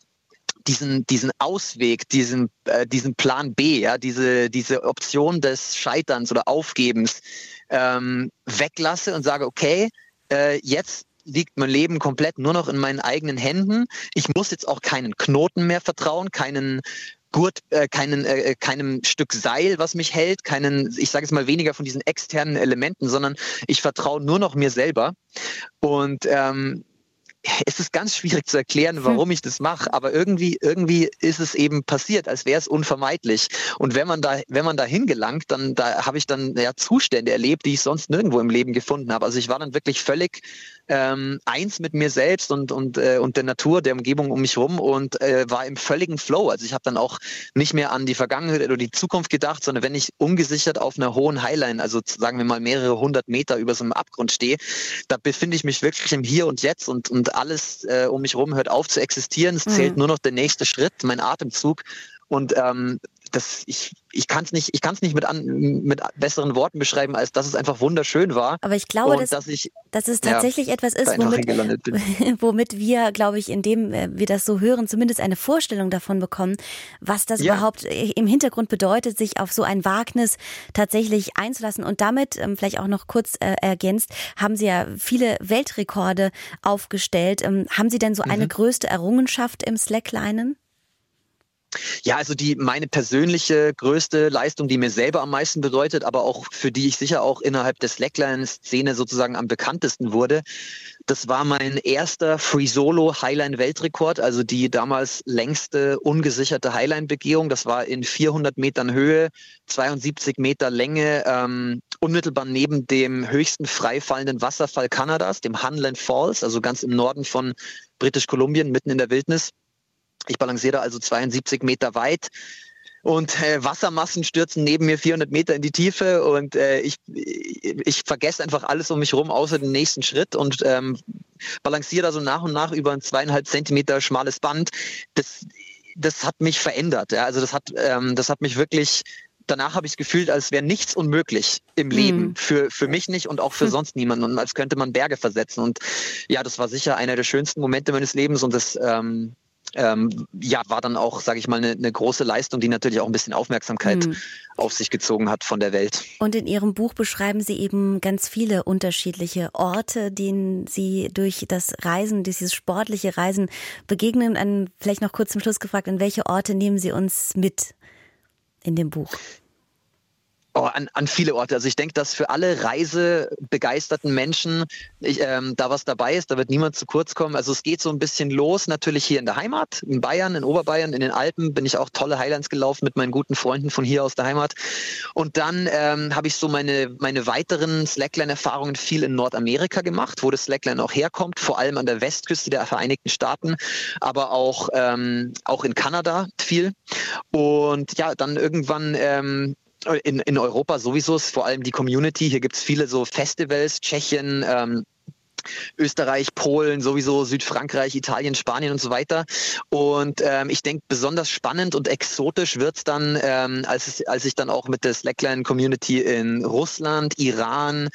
diesen, diesen Ausweg, diesen, äh, diesen Plan B, ja, diese, diese Option des Scheiterns oder Aufgebens ähm, weglasse und sage, okay, äh, jetzt liegt mein Leben komplett nur noch in meinen eigenen Händen. Ich muss jetzt auch keinen Knoten mehr vertrauen, keinen Gurt, äh, keinen, äh, keinem Stück Seil, was mich hält, keinen, ich sage es mal weniger von diesen externen Elementen, sondern ich vertraue nur noch mir selber. Und ähm, es ist ganz schwierig zu erklären, hm. warum ich das mache, aber irgendwie, irgendwie ist es eben passiert, als wäre es unvermeidlich. Und wenn man da, wenn man da hingelangt, dann da habe ich dann ja Zustände erlebt, die ich sonst nirgendwo im Leben gefunden habe. Also ich war dann wirklich völlig ähm, eins mit mir selbst und, und, äh, und der Natur, der Umgebung um mich rum und äh, war im völligen Flow. Also ich habe dann auch nicht mehr an die Vergangenheit oder die Zukunft gedacht, sondern wenn ich ungesichert auf einer hohen Highline, also sagen wir mal mehrere hundert Meter über so einem Abgrund stehe, da befinde ich mich wirklich im Hier und Jetzt und, und alles äh, um mich herum hört auf zu existieren. Es zählt mhm. nur noch der nächste Schritt, mein Atemzug. Und ähm, das, ich, ich kann es nicht, ich kann's nicht mit, an, mit besseren Worten beschreiben, als dass es einfach wunderschön war. Aber ich glaube, dass, dass, ich, dass es tatsächlich ja, etwas ist, womit, womit wir, glaube ich, indem äh, wir das so hören, zumindest eine Vorstellung davon bekommen, was das ja. überhaupt äh, im Hintergrund bedeutet, sich auf so ein Wagnis tatsächlich einzulassen. Und damit, ähm, vielleicht auch noch kurz äh, ergänzt, haben Sie ja viele Weltrekorde aufgestellt. Ähm, haben Sie denn so eine mhm. größte Errungenschaft im Slacklinen? Ja, also die meine persönliche größte Leistung, die mir selber am meisten bedeutet, aber auch für die ich sicher auch innerhalb der Slackline-Szene sozusagen am bekanntesten wurde, das war mein erster Free Solo Highline Weltrekord, also die damals längste ungesicherte Highline Begehung. Das war in 400 Metern Höhe, 72 Meter Länge, ähm, unmittelbar neben dem höchsten freifallenden Wasserfall Kanadas, dem Hunland Falls, also ganz im Norden von Britisch-Kolumbien, mitten in der Wildnis. Ich balanciere also 72 Meter weit und äh, Wassermassen stürzen neben mir 400 Meter in die Tiefe und äh, ich, ich vergesse einfach alles um mich rum, außer den nächsten Schritt und ähm, balanciere da so nach und nach über ein zweieinhalb Zentimeter schmales Band. Das, das hat mich verändert. Ja? Also das hat, ähm, das hat mich wirklich danach habe ich es gefühlt, als wäre nichts unmöglich im Leben. Mhm. Für, für mich nicht und auch für mhm. sonst niemanden. Und als könnte man Berge versetzen. Und ja, das war sicher einer der schönsten Momente meines Lebens und das ähm, ähm, ja, war dann auch, sage ich mal, eine, eine, große Leistung, die natürlich auch ein bisschen Aufmerksamkeit mhm. auf sich gezogen hat von der Welt. Und in Ihrem Buch beschreiben Sie eben ganz viele unterschiedliche Orte, denen Sie durch das Reisen, dieses sportliche Reisen begegnen. An, vielleicht noch kurz zum Schluss gefragt, an welche Orte nehmen Sie uns mit in dem Buch? Oh, an, an viele Orte. Also ich denke, dass für alle reisebegeisterten Menschen ich, ähm, da was dabei ist. Da wird niemand zu kurz kommen. Also es geht so ein bisschen los, natürlich hier in der Heimat, in Bayern, in Oberbayern, in den Alpen bin ich auch tolle Highlands gelaufen mit meinen guten Freunden von hier aus der Heimat. Und dann ähm, habe ich so meine, meine weiteren Slackline-Erfahrungen viel in Nordamerika gemacht, wo das Slackline auch herkommt, vor allem an der Westküste der Vereinigten Staaten, aber auch, ähm, auch in Kanada viel. Und ja, dann irgendwann ähm, in, in Europa sowieso ist vor allem die Community. Hier gibt es viele so Festivals, Tschechien, ähm, Österreich, Polen, sowieso Südfrankreich, Italien, Spanien und so weiter. Und ähm, ich denke, besonders spannend und exotisch wird es dann, ähm, als, als ich dann auch mit der Slackline-Community in Russland, Iran,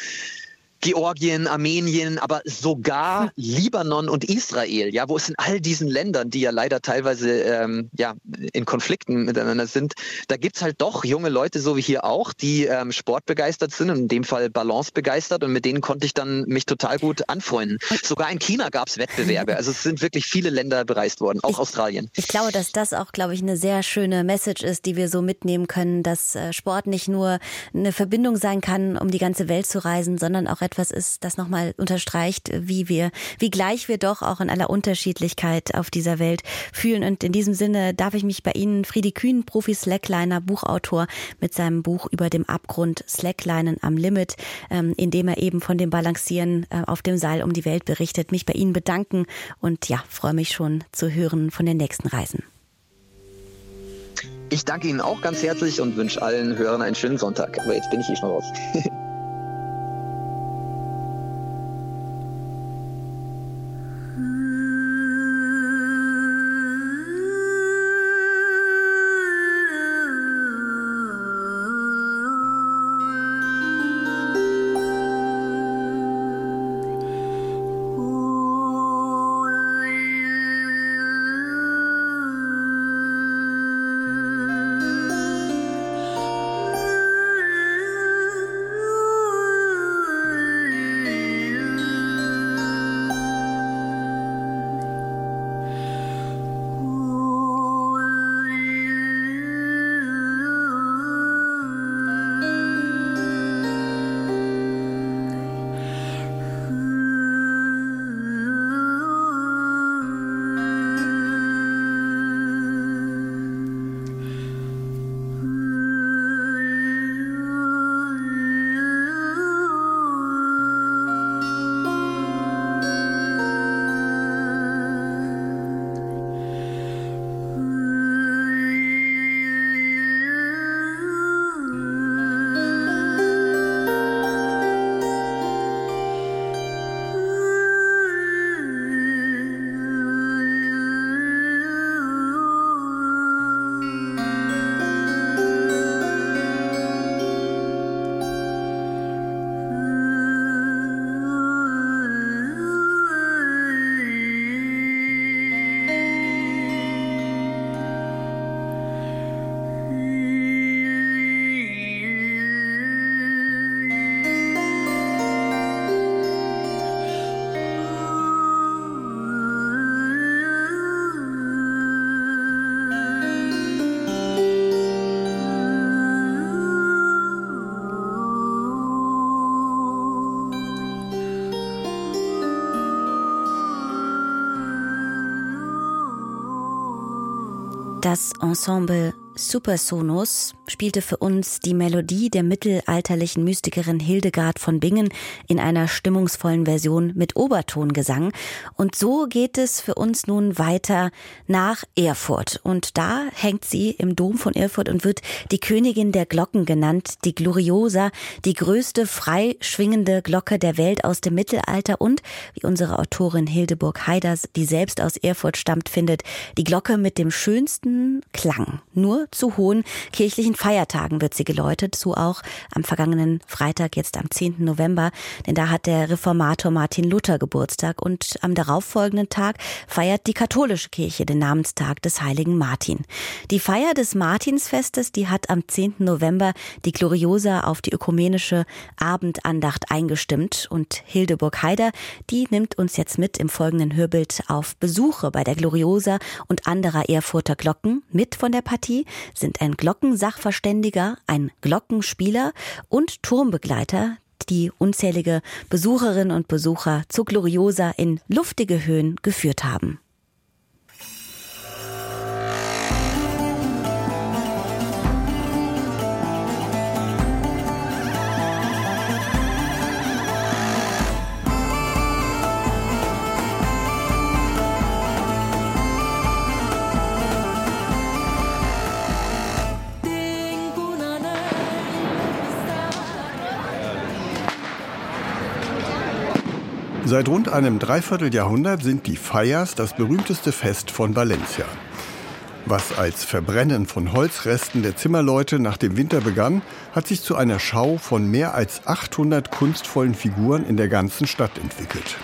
Georgien, Armenien, aber sogar Libanon und Israel, ja, wo es in all diesen Ländern, die ja leider teilweise ähm, ja, in Konflikten miteinander sind, da gibt's halt doch junge Leute, so wie hier auch, die ähm, sportbegeistert sind und in dem Fall Balance begeistert und mit denen konnte ich dann mich total gut anfreunden. Sogar in China gab's Wettbewerbe, also es sind wirklich viele Länder bereist worden, auch ich, Australien. Ich glaube, dass das auch, glaube ich, eine sehr schöne Message ist, die wir so mitnehmen können, dass äh, Sport nicht nur eine Verbindung sein kann, um die ganze Welt zu reisen, sondern auch etwas ist, das nochmal unterstreicht, wie wir, wie gleich wir doch auch in aller Unterschiedlichkeit auf dieser Welt fühlen. Und in diesem Sinne darf ich mich bei Ihnen, Friedi Kühn, Profi Slackliner, Buchautor, mit seinem Buch über dem Abgrund Slacklinen am Limit, ähm, in dem er eben von dem Balancieren äh, auf dem Seil um die Welt berichtet, mich bei Ihnen bedanken und ja, freue mich schon zu hören von den nächsten Reisen. Ich danke Ihnen auch ganz herzlich und wünsche allen Hörern einen schönen Sonntag. Aber jetzt bin ich hier schon raus. Ensemble Supersonus spielte für uns die Melodie der mittelalterlichen Mystikerin Hildegard von Bingen in einer stimmungsvollen Version mit Obertongesang. Und so geht es für uns nun weiter nach Erfurt. Und da hängt sie im Dom von Erfurt und wird die Königin der Glocken genannt, die Gloriosa, die größte frei schwingende Glocke der Welt aus dem Mittelalter und, wie unsere Autorin Hildeburg Heiders, die selbst aus Erfurt stammt, findet, die Glocke mit dem schönsten Klang. Nur zu hohen kirchlichen Feiertagen wird sie geläutet, so auch am vergangenen Freitag, jetzt am 10. November, denn da hat der Reformator Martin Luther Geburtstag und am darauffolgenden Tag feiert die katholische Kirche den Namenstag des heiligen Martin. Die Feier des Martinsfestes, die hat am 10. November die Gloriosa auf die ökumenische Abendandacht eingestimmt und Hildeburg Heider, die nimmt uns jetzt mit im folgenden Hörbild auf Besuche bei der Gloriosa und anderer Erfurter Glocken mit von der Partie sind ein Glockensachverständiger, ein Glockenspieler und Turmbegleiter, die unzählige Besucherinnen und Besucher zu Gloriosa in luftige Höhen geführt haben. Seit rund einem Dreivierteljahrhundert sind die Feiers das berühmteste Fest von Valencia. Was als Verbrennen von Holzresten der Zimmerleute nach dem Winter begann, hat sich zu einer Schau von mehr als 800 kunstvollen Figuren in der ganzen Stadt entwickelt.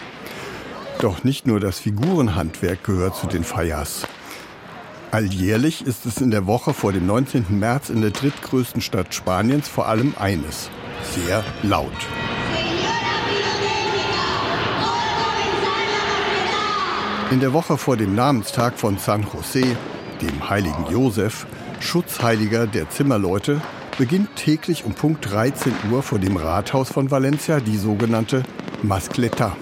Doch nicht nur das Figurenhandwerk gehört zu den Feiers. Alljährlich ist es in der Woche vor dem 19. März in der drittgrößten Stadt Spaniens vor allem eines, sehr laut. In der Woche vor dem Namenstag von San José, dem heiligen Josef, Schutzheiliger der Zimmerleute, beginnt täglich um Punkt 13 Uhr vor dem Rathaus von Valencia die sogenannte Mascleta.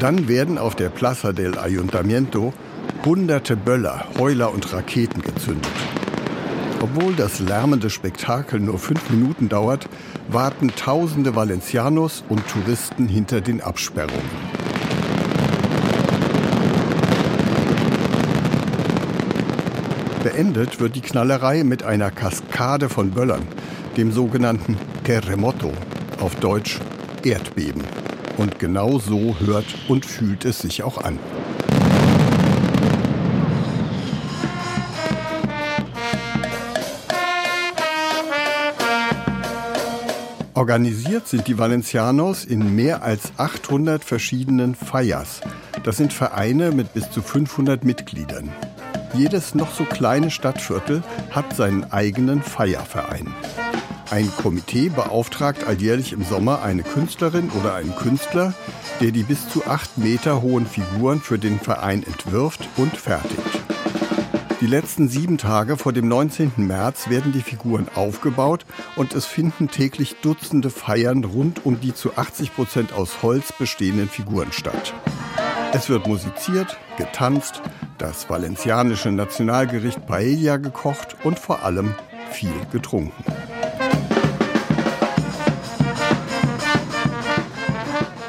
Dann werden auf der Plaza del Ayuntamiento hunderte Böller, Heuler und Raketen gezündet. Obwohl das lärmende Spektakel nur fünf Minuten dauert, warten tausende Valencianos und Touristen hinter den Absperrungen. Beendet wird die Knallerei mit einer Kaskade von Böllern, dem sogenannten Terremoto, auf Deutsch Erdbeben. Und genau so hört und fühlt es sich auch an. Organisiert sind die Valencianos in mehr als 800 verschiedenen Feiers. Das sind Vereine mit bis zu 500 Mitgliedern. Jedes noch so kleine Stadtviertel hat seinen eigenen Feierverein. Ein Komitee beauftragt alljährlich im Sommer eine Künstlerin oder einen Künstler, der die bis zu acht Meter hohen Figuren für den Verein entwirft und fertigt. Die letzten sieben Tage vor dem 19. März werden die Figuren aufgebaut und es finden täglich Dutzende Feiern rund um die zu 80 Prozent aus Holz bestehenden Figuren statt. Es wird musiziert, getanzt, das valencianische Nationalgericht Paella gekocht und vor allem viel getrunken.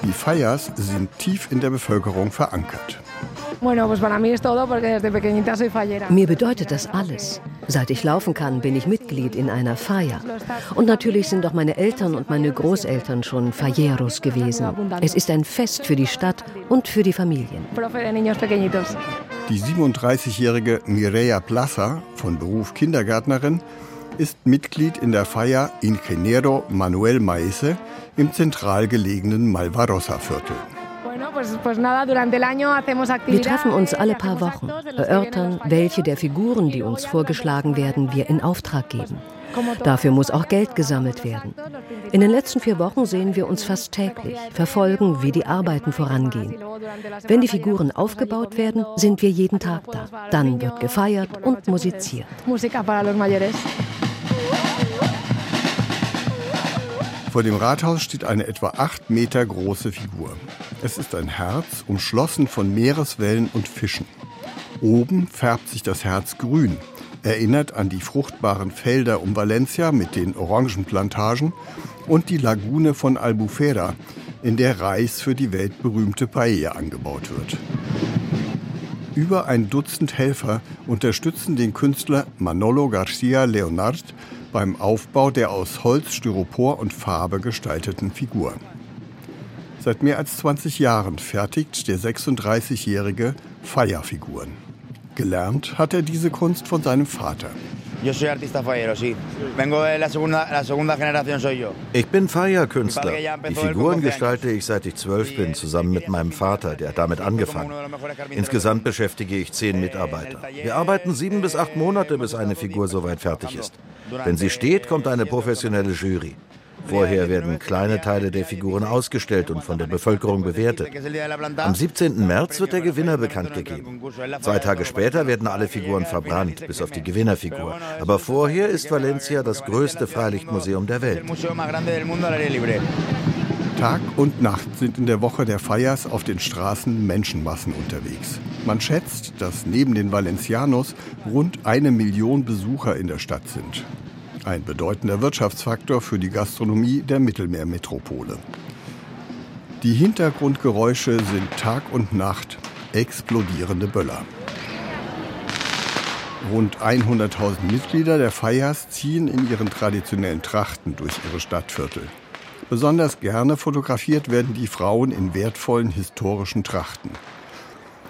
Die Feiers sind tief in der Bevölkerung verankert. Mir bedeutet das alles. Seit ich laufen kann, bin ich Mitglied in einer Faya. Und natürlich sind auch meine Eltern und meine Großeltern schon Falleros gewesen. Es ist ein Fest für die Stadt und für die Familien. Die 37-jährige Mireia Plaza, von Beruf Kindergärtnerin, ist Mitglied in der Faya Ingeniero Manuel Maese im zentral gelegenen Malvarosa-Viertel. Wir treffen uns alle paar Wochen, erörtern, welche der Figuren, die uns vorgeschlagen werden, wir in Auftrag geben. Dafür muss auch Geld gesammelt werden. In den letzten vier Wochen sehen wir uns fast täglich, verfolgen, wie die Arbeiten vorangehen. Wenn die Figuren aufgebaut werden, sind wir jeden Tag da. Dann wird gefeiert und musiziert. Vor dem Rathaus steht eine etwa acht Meter große Figur. Es ist ein Herz, umschlossen von Meereswellen und Fischen. Oben färbt sich das Herz grün, erinnert an die fruchtbaren Felder um Valencia mit den Orangenplantagen und die Lagune von Albufera, in der Reis für die weltberühmte Paella angebaut wird. Über ein Dutzend Helfer unterstützen den Künstler Manolo Garcia Leonard beim Aufbau der aus Holz, Styropor und Farbe gestalteten Figur. Seit mehr als 20 Jahren fertigt der 36-jährige Feierfiguren. Gelernt hat er diese Kunst von seinem Vater. Ich bin Feierkünstler. Die Figuren gestalte ich seit ich zwölf bin, zusammen mit meinem Vater, der hat damit angefangen. Insgesamt beschäftige ich zehn Mitarbeiter. Wir arbeiten sieben bis acht Monate, bis eine Figur soweit fertig ist. Wenn sie steht, kommt eine professionelle Jury. Vorher werden kleine Teile der Figuren ausgestellt und von der Bevölkerung bewertet. Am 17. März wird der Gewinner bekannt gegeben. Zwei Tage später werden alle Figuren verbrannt, bis auf die Gewinnerfigur. Aber vorher ist Valencia das größte Freilichtmuseum der Welt. Tag und Nacht sind in der Woche der Feiers auf den Straßen Menschenmassen unterwegs. Man schätzt, dass neben den Valencianos rund eine Million Besucher in der Stadt sind. Ein bedeutender Wirtschaftsfaktor für die Gastronomie der Mittelmeermetropole. Die Hintergrundgeräusche sind Tag und Nacht explodierende Böller. Rund 100.000 Mitglieder der Feiers ziehen in ihren traditionellen Trachten durch ihre Stadtviertel. Besonders gerne fotografiert werden die Frauen in wertvollen historischen Trachten.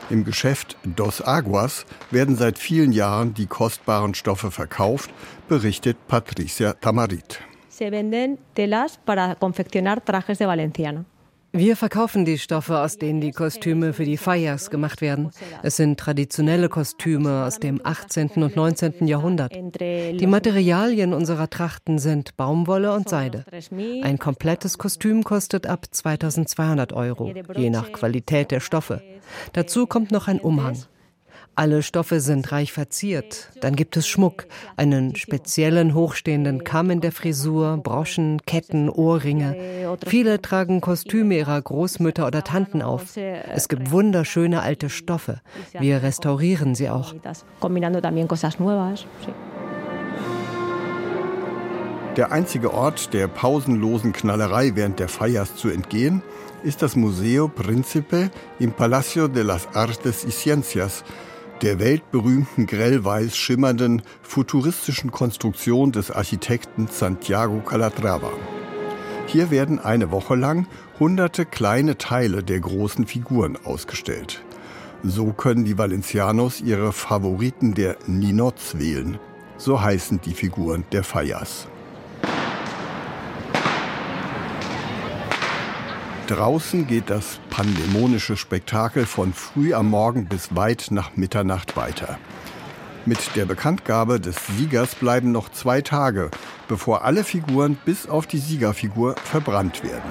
Im Geschäft Dos Aguas werden seit vielen Jahren die kostbaren Stoffe verkauft, berichtet Patricia Tamarit. Se venden telas para confeccionar trajes de Valenciana. Wir verkaufen die Stoffe, aus denen die Kostüme für die Feiers gemacht werden. Es sind traditionelle Kostüme aus dem 18. und 19. Jahrhundert. Die Materialien unserer Trachten sind Baumwolle und Seide. Ein komplettes Kostüm kostet ab 2200 Euro, je nach Qualität der Stoffe. Dazu kommt noch ein Umhang. Alle Stoffe sind reich verziert. Dann gibt es Schmuck, einen speziellen hochstehenden Kamm in der Frisur, Broschen, Ketten, Ohrringe. Viele tragen Kostüme ihrer Großmütter oder Tanten auf. Es gibt wunderschöne alte Stoffe. Wir restaurieren sie auch. Der einzige Ort der pausenlosen Knallerei während der Feiers zu entgehen, ist das Museo Principe im Palacio de las Artes y Ciencias, der weltberühmten grellweiß schimmernden futuristischen Konstruktion des Architekten Santiago Calatrava. Hier werden eine Woche lang hunderte kleine Teile der großen Figuren ausgestellt. So können die Valencianos ihre Favoriten der Ninots wählen. So heißen die Figuren der Fayas. Draußen geht das pandemonische Spektakel von früh am Morgen bis weit nach Mitternacht weiter. Mit der Bekanntgabe des Siegers bleiben noch zwei Tage, bevor alle Figuren bis auf die Siegerfigur verbrannt werden.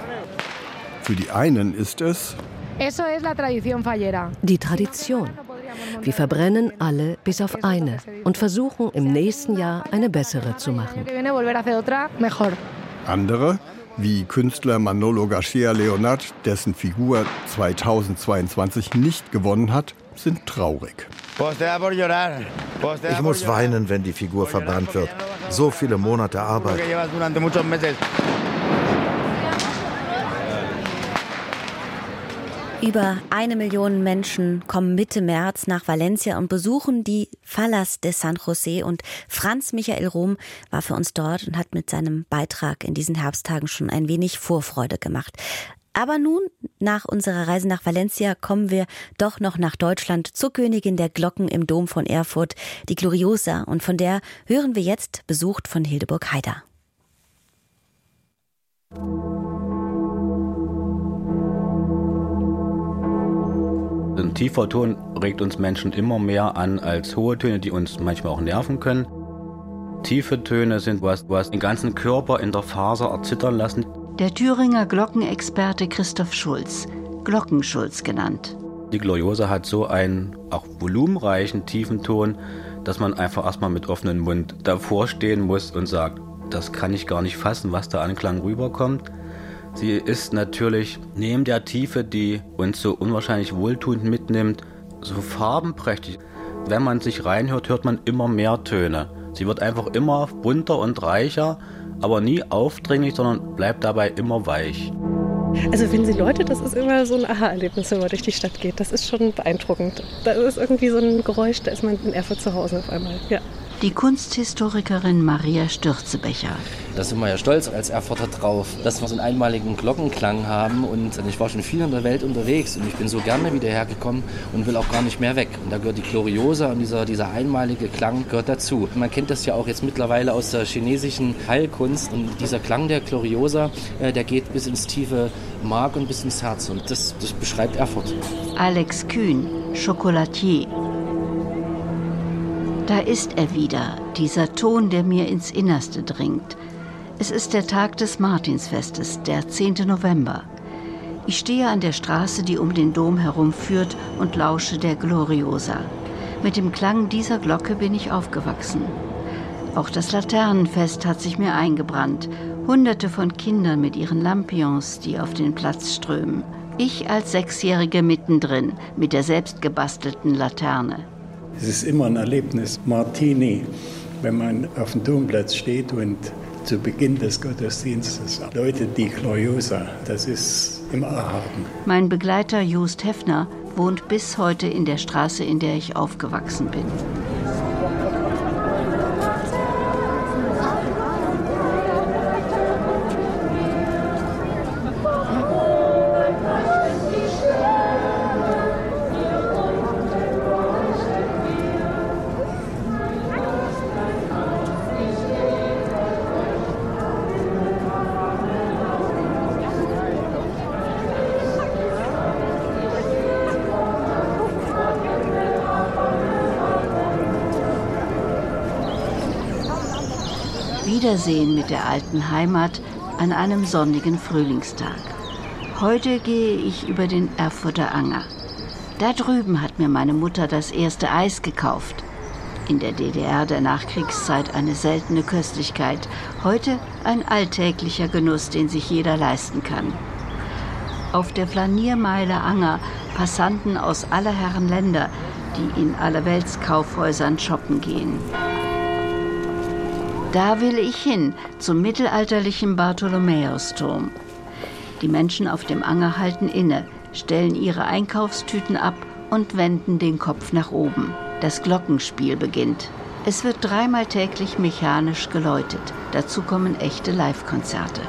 Für die einen ist es die Tradition. Wir verbrennen alle bis auf eine und versuchen im nächsten Jahr eine bessere zu machen. Andere wie Künstler Manolo Garcia Leonard, dessen Figur 2022 nicht gewonnen hat, sind traurig. Ich muss weinen, wenn die Figur verbrannt wird. So viele Monate Arbeit. Über eine Million Menschen kommen Mitte März nach Valencia und besuchen die Fallas de San José. Und Franz Michael Rom war für uns dort und hat mit seinem Beitrag in diesen Herbsttagen schon ein wenig Vorfreude gemacht. Aber nun, nach unserer Reise nach Valencia, kommen wir doch noch nach Deutschland zur Königin der Glocken im Dom von Erfurt, die Gloriosa. Und von der hören wir jetzt, besucht von Hildeburg Haider. Ein tiefer Ton regt uns Menschen immer mehr an als hohe Töne, die uns manchmal auch nerven können. Tiefe Töne sind was, was den ganzen Körper in der Faser erzittern lassen. Der Thüringer Glockenexperte Christoph Schulz, Glockenschulz genannt. Die Gloriosa hat so einen auch volumenreichen tiefen Ton, dass man einfach erstmal mit offenem Mund davor stehen muss und sagt, das kann ich gar nicht fassen, was der Anklang rüberkommt. Sie ist natürlich neben der Tiefe, die uns so unwahrscheinlich wohltuend mitnimmt, so farbenprächtig. wenn man sich reinhört, hört man immer mehr Töne. Sie wird einfach immer bunter und reicher, aber nie aufdringlich, sondern bleibt dabei immer weich. Also wenn sie läutet, das ist immer so ein Aha-Erlebnis, wenn man durch die Stadt geht. Das ist schon beeindruckend. Da ist irgendwie so ein Geräusch, da ist man in Erfurt zu Hause auf einmal. Ja die Kunsthistorikerin Maria Stürzebecher. Da sind wir ja stolz als Erfurter drauf, dass wir so einen einmaligen Glockenklang haben. Und ich war schon viel in der Welt unterwegs und ich bin so gerne wieder hergekommen und will auch gar nicht mehr weg. Und da gehört die Gloriosa und dieser, dieser einmalige Klang gehört dazu. Man kennt das ja auch jetzt mittlerweile aus der chinesischen Heilkunst. Und dieser Klang der Gloriosa, äh, der geht bis ins tiefe Mark und bis ins Herz. Und das, das beschreibt Erfurt. Alex Kühn, Chocolatier. Da ist er wieder, dieser Ton, der mir ins Innerste dringt. Es ist der Tag des Martinsfestes, der 10. November. Ich stehe an der Straße, die um den Dom herumführt und lausche der Gloriosa. Mit dem Klang dieser Glocke bin ich aufgewachsen. Auch das Laternenfest hat sich mir eingebrannt. Hunderte von Kindern mit ihren Lampions, die auf den Platz strömen. Ich als Sechsjährige mittendrin mit der selbstgebastelten Laterne. Es ist immer ein Erlebnis, Martini, wenn man auf dem Domplatz steht und zu Beginn des Gottesdienstes läutet die Gloriosa. Das ist im Erhaben. Mein Begleiter Just Heffner wohnt bis heute in der Straße, in der ich aufgewachsen bin. Wiedersehen mit der alten Heimat an einem sonnigen Frühlingstag. Heute gehe ich über den Erfurter Anger. Da drüben hat mir meine Mutter das erste Eis gekauft. In der DDR der Nachkriegszeit eine seltene Köstlichkeit, heute ein alltäglicher Genuss, den sich jeder leisten kann. Auf der Flaniermeile Anger Passanten aus aller Herren Länder, die in allerwelts Kaufhäusern shoppen gehen. Da will ich hin, zum mittelalterlichen Bartholomäusturm. Die Menschen auf dem Anger halten inne, stellen ihre Einkaufstüten ab und wenden den Kopf nach oben. Das Glockenspiel beginnt. Es wird dreimal täglich mechanisch geläutet. Dazu kommen echte Live-Konzerte.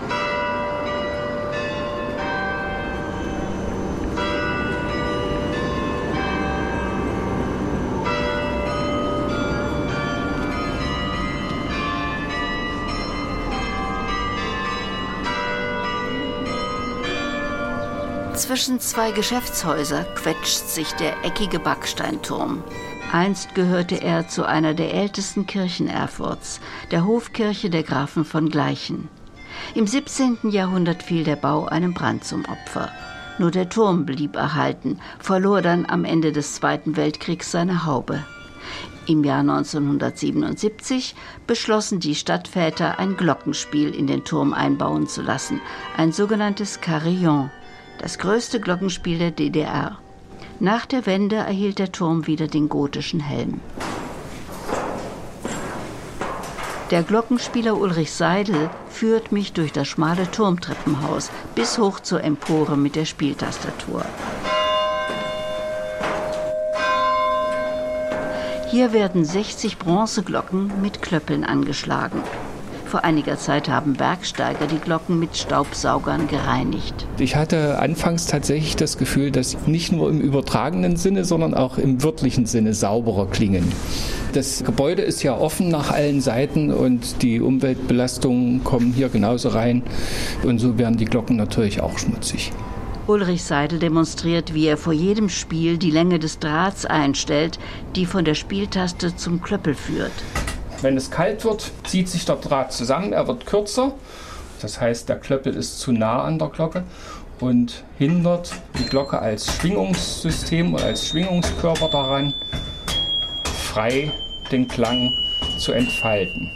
Zwischen zwei Geschäftshäuser quetscht sich der eckige Backsteinturm. Einst gehörte er zu einer der ältesten Kirchen Erfurts, der Hofkirche der Grafen von Gleichen. Im 17. Jahrhundert fiel der Bau einem Brand zum Opfer. Nur der Turm blieb erhalten, verlor dann am Ende des Zweiten Weltkriegs seine Haube. Im Jahr 1977 beschlossen die Stadtväter, ein Glockenspiel in den Turm einbauen zu lassen, ein sogenanntes Carillon das größte Glockenspiel der DDR. Nach der Wende erhielt der Turm wieder den gotischen Helm. Der Glockenspieler Ulrich Seidel führt mich durch das schmale Turmtreppenhaus bis hoch zur Empore mit der Spieltastatur. Hier werden 60 Bronzeglocken mit Klöppeln angeschlagen. Vor einiger Zeit haben Bergsteiger die Glocken mit Staubsaugern gereinigt. Ich hatte anfangs tatsächlich das Gefühl, dass nicht nur im übertragenen Sinne, sondern auch im wörtlichen Sinne sauberer klingen. Das Gebäude ist ja offen nach allen Seiten und die Umweltbelastungen kommen hier genauso rein. Und so werden die Glocken natürlich auch schmutzig. Ulrich Seidel demonstriert, wie er vor jedem Spiel die Länge des Drahts einstellt, die von der Spieltaste zum Klöppel führt. Wenn es kalt wird, zieht sich der Draht zusammen, er wird kürzer. Das heißt, der Klöppel ist zu nah an der Glocke und hindert die Glocke als Schwingungssystem oder als Schwingungskörper daran, frei den Klang zu entfalten.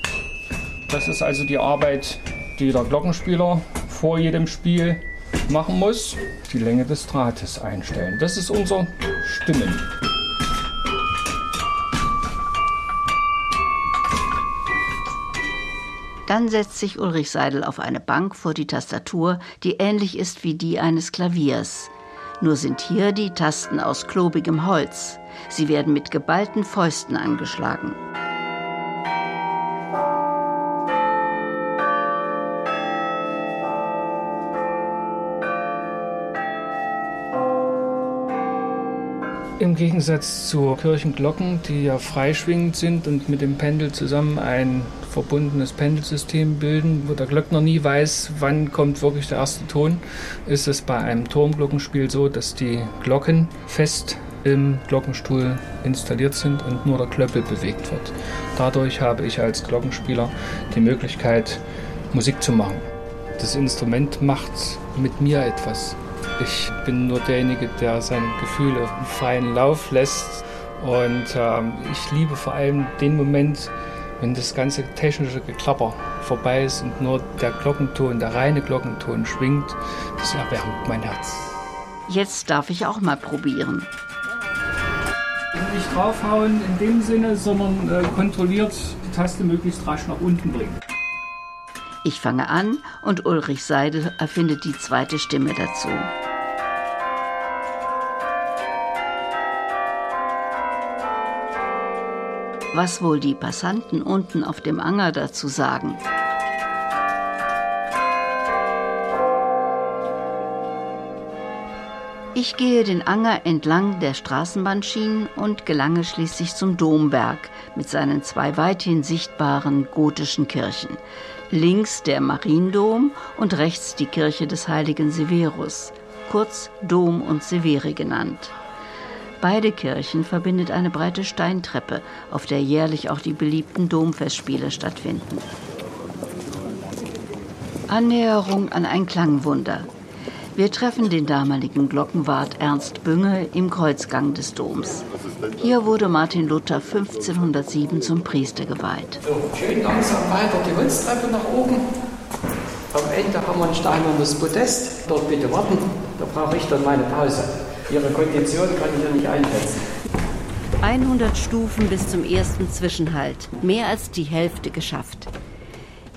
Das ist also die Arbeit, die der Glockenspieler vor jedem Spiel machen muss. Die Länge des Drahtes einstellen. Das ist unser Stimmen. Dann setzt sich Ulrich Seidel auf eine Bank vor die Tastatur, die ähnlich ist wie die eines Klaviers. Nur sind hier die Tasten aus klobigem Holz. Sie werden mit geballten Fäusten angeschlagen. Im Gegensatz zu Kirchenglocken, die ja freischwingend sind und mit dem Pendel zusammen ein verbundenes Pendelsystem bilden, wo der Glöckner nie weiß, wann kommt wirklich der erste Ton, ist es bei einem Turmglockenspiel so, dass die Glocken fest im Glockenstuhl installiert sind und nur der Klöppel bewegt wird. Dadurch habe ich als Glockenspieler die Möglichkeit, Musik zu machen. Das Instrument macht mit mir etwas. Ich bin nur derjenige, der seine Gefühle freien Lauf lässt. Und ähm, ich liebe vor allem den Moment, wenn das ganze technische Geklapper vorbei ist und nur der Glockenton, der reine Glockenton schwingt. Das erwärmt mein Herz. Jetzt darf ich auch mal probieren. Nicht draufhauen in dem Sinne, sondern äh, kontrolliert die Taste möglichst rasch nach unten bringen. Ich fange an und Ulrich Seidel erfindet die zweite Stimme dazu. Was wohl die Passanten unten auf dem Anger dazu sagen? Ich gehe den Anger entlang der Straßenbahnschienen und gelange schließlich zum Domberg mit seinen zwei weithin sichtbaren gotischen Kirchen. Links der Mariendom und rechts die Kirche des heiligen Severus, kurz Dom und Severi genannt. Beide Kirchen verbindet eine breite Steintreppe, auf der jährlich auch die beliebten Domfestspiele stattfinden. Annäherung an ein Klangwunder. Wir treffen den damaligen Glockenwart Ernst Bünge im Kreuzgang des Doms. Hier wurde Martin Luther 1507 zum Priester geweiht. So, schön langsam weiter die Holztreppe nach oben. Am Ende haben wir ein steinernes Podest. Dort bitte warten, da brauche ich dann meine Pause. Ihre Kondition kann ich ja nicht einschätzen. 100 Stufen bis zum ersten Zwischenhalt. Mehr als die Hälfte geschafft.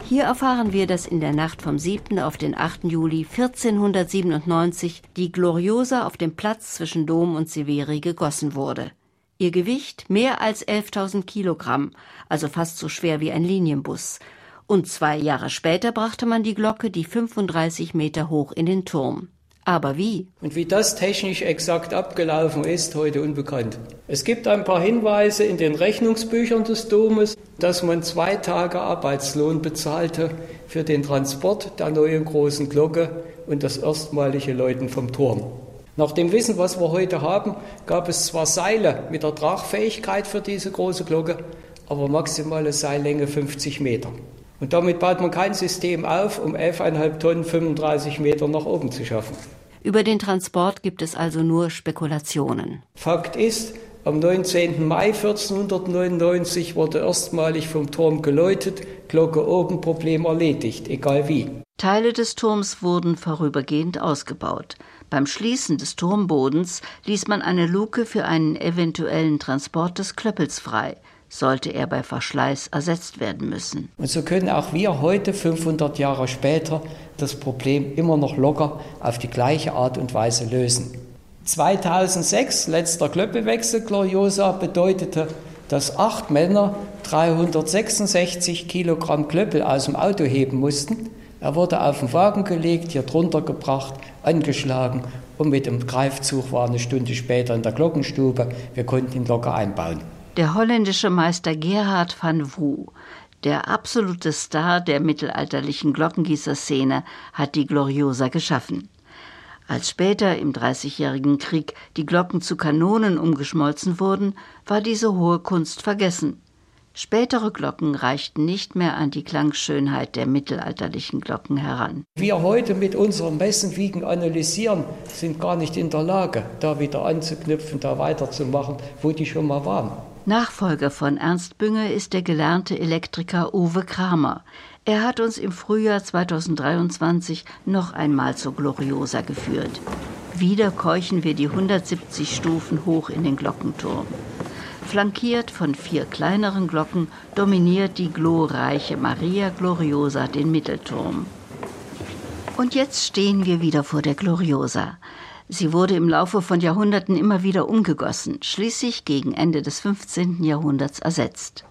Hier erfahren wir, dass in der Nacht vom 7. auf den 8. Juli 1497 die Gloriosa auf dem Platz zwischen Dom und Severi gegossen wurde. Ihr Gewicht mehr als 11.000 Kilogramm, also fast so schwer wie ein Linienbus. Und zwei Jahre später brachte man die Glocke, die 35 Meter hoch, in den Turm. Aber wie? Und wie das technisch exakt abgelaufen ist, heute unbekannt. Es gibt ein paar Hinweise in den Rechnungsbüchern des Domes, dass man zwei Tage Arbeitslohn bezahlte für den Transport der neuen großen Glocke und das erstmalige Läuten vom Turm. Nach dem Wissen, was wir heute haben, gab es zwar Seile mit der Tragfähigkeit für diese große Glocke, aber maximale Seillänge 50 Meter. Und damit baut man kein System auf, um 11,5 Tonnen 35 Meter nach oben zu schaffen. Über den Transport gibt es also nur Spekulationen. Fakt ist, am 19. Mai 1499 wurde erstmalig vom Turm geläutet, Glocke oben, Problem erledigt, egal wie. Teile des Turms wurden vorübergehend ausgebaut. Beim Schließen des Turmbodens ließ man eine Luke für einen eventuellen Transport des Klöppels frei sollte er bei Verschleiß ersetzt werden müssen. Und so können auch wir heute, 500 Jahre später, das Problem immer noch locker auf die gleiche Art und Weise lösen. 2006, letzter Klöppelwechsel Gloriosa, bedeutete, dass acht Männer 366 Kilogramm Klöppel aus dem Auto heben mussten. Er wurde auf den Wagen gelegt, hier drunter gebracht, angeschlagen und mit dem Greifzug war eine Stunde später in der Glockenstube. Wir konnten ihn locker einbauen. Der holländische Meister Gerhard van Woo, der absolute Star der mittelalterlichen Glockengießerszene, hat die Gloriosa geschaffen. Als später im Dreißigjährigen Krieg die Glocken zu Kanonen umgeschmolzen wurden, war diese hohe Kunst vergessen. Spätere Glocken reichten nicht mehr an die Klangschönheit der mittelalterlichen Glocken heran. Wir heute mit unserem Messenwiegen analysieren, sind gar nicht in der Lage, da wieder anzuknüpfen, da weiterzumachen, wo die schon mal waren. Nachfolger von Ernst Bünge ist der gelernte Elektriker Uwe Kramer. Er hat uns im Frühjahr 2023 noch einmal zur Gloriosa geführt. Wieder keuchen wir die 170 Stufen hoch in den Glockenturm. Flankiert von vier kleineren Glocken dominiert die glorreiche Maria Gloriosa den Mittelturm. Und jetzt stehen wir wieder vor der Gloriosa. Sie wurde im Laufe von Jahrhunderten immer wieder umgegossen, schließlich gegen Ende des 15. Jahrhunderts ersetzt.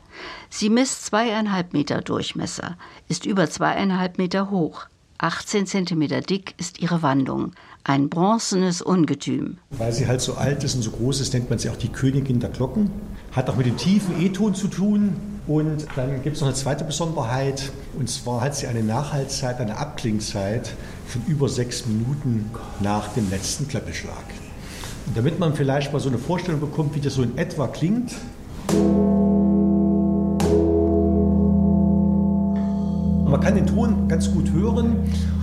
Sie misst zweieinhalb Meter Durchmesser, ist über zweieinhalb Meter hoch, 18 Zentimeter dick ist ihre Wandung. Ein bronzenes Ungetüm. Weil sie halt so alt ist und so groß ist, nennt man sie auch die Königin der Glocken. Hat auch mit dem tiefen E-Ton zu tun. Und dann gibt es noch eine zweite Besonderheit. Und zwar hat sie eine Nachhaltzeit, eine Abklingzeit von über sechs Minuten nach dem letzten Klöppelschlag. Und damit man vielleicht mal so eine Vorstellung bekommt, wie das so in etwa klingt. Man kann den Ton ganz gut hören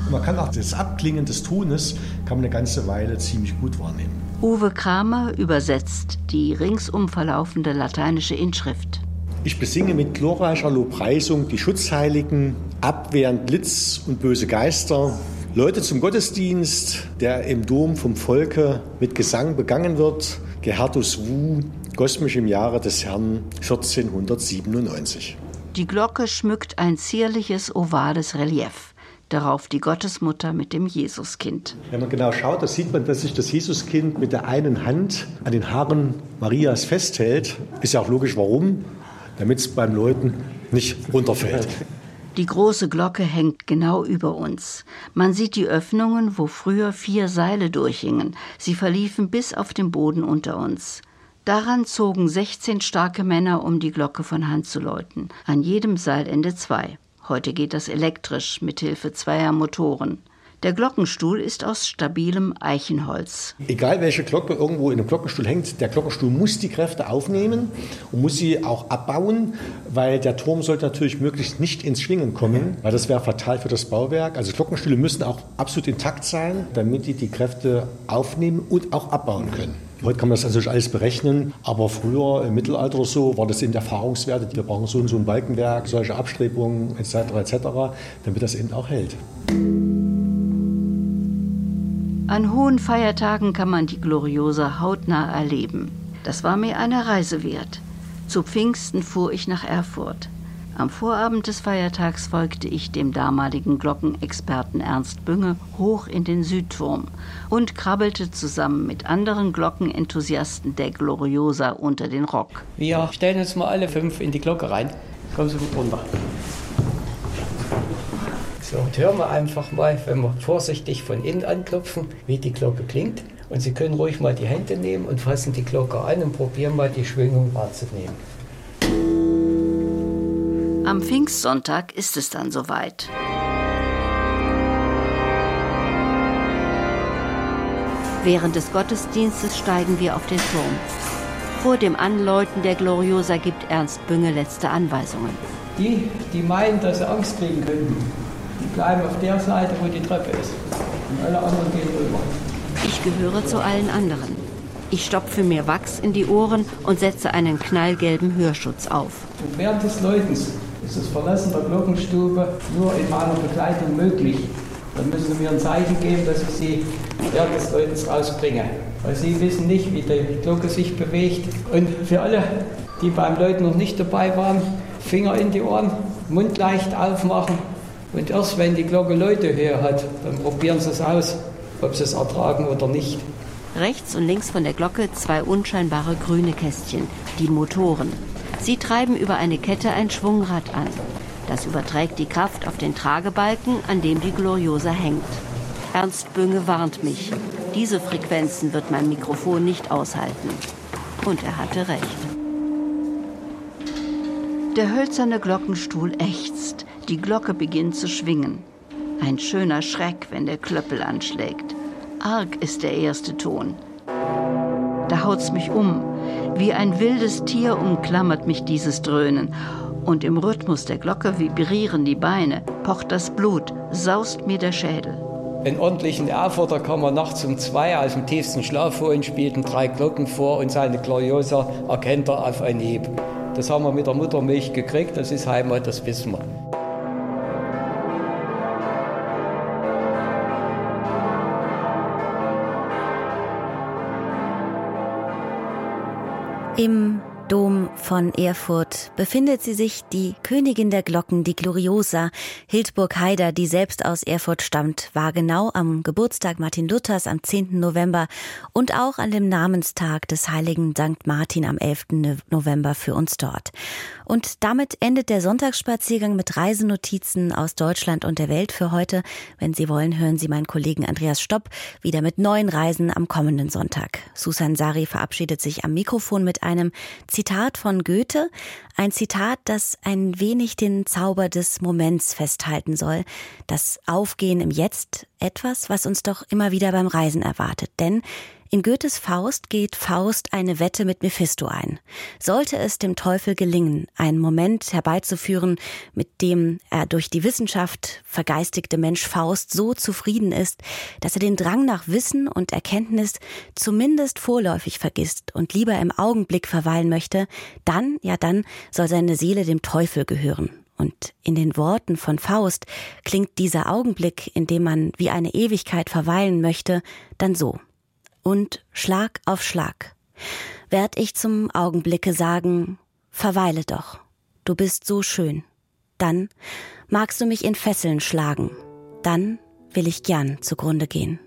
und man kann auch das Abklingen des Tones kann man eine ganze Weile ziemlich gut wahrnehmen. Uwe Kramer übersetzt die ringsum verlaufende lateinische Inschrift. Ich besinge mit glorreicher Lobpreisung die Schutzheiligen, abwehrend Blitz und böse Geister, Leute zum Gottesdienst, der im Dom vom Volke mit Gesang begangen wird, Gerhardus Wu, kosmisch im Jahre des Herrn 1497. Die Glocke schmückt ein zierliches ovales Relief. Darauf die Gottesmutter mit dem Jesuskind. Wenn man genau schaut, da sieht man, dass sich das Jesuskind mit der einen Hand an den Haaren Marias festhält. Ist ja auch logisch, warum. Damit es beim Läuten nicht runterfällt. Die große Glocke hängt genau über uns. Man sieht die Öffnungen, wo früher vier Seile durchhingen. Sie verliefen bis auf den Boden unter uns. Daran zogen 16 starke Männer, um die Glocke von Hand zu läuten. An jedem Seilende zwei. Heute geht das elektrisch mit Hilfe zweier Motoren. Der Glockenstuhl ist aus stabilem Eichenholz. Egal welche Glocke irgendwo in einem Glockenstuhl hängt, der Glockenstuhl muss die Kräfte aufnehmen und muss sie auch abbauen, weil der Turm sollte natürlich möglichst nicht ins Schwingen kommen, weil das wäre fatal für das Bauwerk. Also Glockenstühle müssen auch absolut intakt sein, damit die die Kräfte aufnehmen und auch abbauen können. Heute kann man das natürlich alles berechnen, aber früher im Mittelalter oder so war das der Erfahrungswerte. Wir brauchen so und so ein Balkenwerk, solche Abstrebungen etc. etc., damit das eben auch hält. An hohen Feiertagen kann man die Gloriosa hautnah erleben. Das war mir eine Reise wert. Zu Pfingsten fuhr ich nach Erfurt. Am Vorabend des Feiertags folgte ich dem damaligen Glockenexperten Ernst Bünge hoch in den Südturm und krabbelte zusammen mit anderen Glockenenthusiasten der Gloriosa unter den Rock. Wir stellen uns mal alle fünf in die Glocke rein. Kommen Sie runter. So, und hören wir einfach mal, wenn wir vorsichtig von innen anklopfen, wie die Glocke klingt. Und Sie können ruhig mal die Hände nehmen und fassen die Glocke an und probieren mal die Schwingung wahrzunehmen. Am Pfingstsonntag ist es dann soweit. Während des Gottesdienstes steigen wir auf den Turm. Vor dem Anläuten der Gloriosa gibt Ernst Bünge letzte Anweisungen. Die, die meinen, dass sie Angst kriegen könnten, bleiben auf der Seite, wo die Treppe ist. Und alle anderen gehen rüber. Ich gehöre zu allen anderen. Ich stopfe mir Wachs in die Ohren und setze einen knallgelben Hörschutz auf. Und während des Läutens ist das Verlassen der Glockenstube nur in meiner Begleitung möglich. Dann müssen Sie mir ein Zeichen geben, dass ich Sie während des Läutens rausbringe. Weil Sie wissen nicht, wie die Glocke sich bewegt. Und für alle, die beim Läuten noch nicht dabei waren, Finger in die Ohren, Mund leicht aufmachen. Und erst wenn die Glocke Läutehöhe hat, dann probieren Sie es aus, ob Sie es ertragen oder nicht. Rechts und links von der Glocke zwei unscheinbare grüne Kästchen, die Motoren. Sie treiben über eine Kette ein Schwungrad an. Das überträgt die Kraft auf den Tragebalken, an dem die Gloriosa hängt. Ernst Bünge warnt mich. Diese Frequenzen wird mein Mikrofon nicht aushalten. Und er hatte recht. Der hölzerne Glockenstuhl ächzt. Die Glocke beginnt zu schwingen. Ein schöner Schreck, wenn der Klöppel anschlägt. Arg ist der erste Ton. Da haut's mich um. Wie ein wildes Tier umklammert mich dieses Dröhnen. Und im Rhythmus der Glocke vibrieren die Beine, pocht das Blut, saust mir der Schädel. In ordentlichen Erfurter kann man nachts um zwei aus dem tiefsten Schlaf holen, spielten drei Glocken vor und seine Gloriosa erkennt er auf einen Hieb. Das haben wir mit der Muttermilch gekriegt, das ist Heimat, das wissen wir. Im Dom von Erfurt befindet sie sich die Königin der Glocken, die Gloriosa, Hildburg Haider, die selbst aus Erfurt stammt, war genau am Geburtstag Martin Luthers am 10. November und auch an dem Namenstag des heiligen St. Martin am 11. November für uns dort. Und damit endet der Sonntagsspaziergang mit Reisenotizen aus Deutschland und der Welt für heute. Wenn Sie wollen, hören Sie meinen Kollegen Andreas Stopp wieder mit neuen Reisen am kommenden Sonntag. Susan Sari verabschiedet sich am Mikrofon mit einem Zitat von Goethe, ein Zitat, das ein wenig den Zauber des Moments festhalten soll, das Aufgehen im Jetzt, etwas, was uns doch immer wieder beim Reisen erwartet. Denn in Goethes Faust geht Faust eine Wette mit Mephisto ein. Sollte es dem Teufel gelingen, einen Moment herbeizuführen, mit dem er durch die Wissenschaft vergeistigte Mensch Faust so zufrieden ist, dass er den Drang nach Wissen und Erkenntnis zumindest vorläufig vergisst und lieber im Augenblick verweilen möchte, dann, ja dann, soll seine Seele dem Teufel gehören. Und in den Worten von Faust klingt dieser Augenblick, in dem man wie eine Ewigkeit verweilen möchte, dann so und Schlag auf Schlag werd ich zum Augenblicke sagen, verweile doch, du bist so schön. Dann magst du mich in Fesseln schlagen, dann will ich gern zugrunde gehen.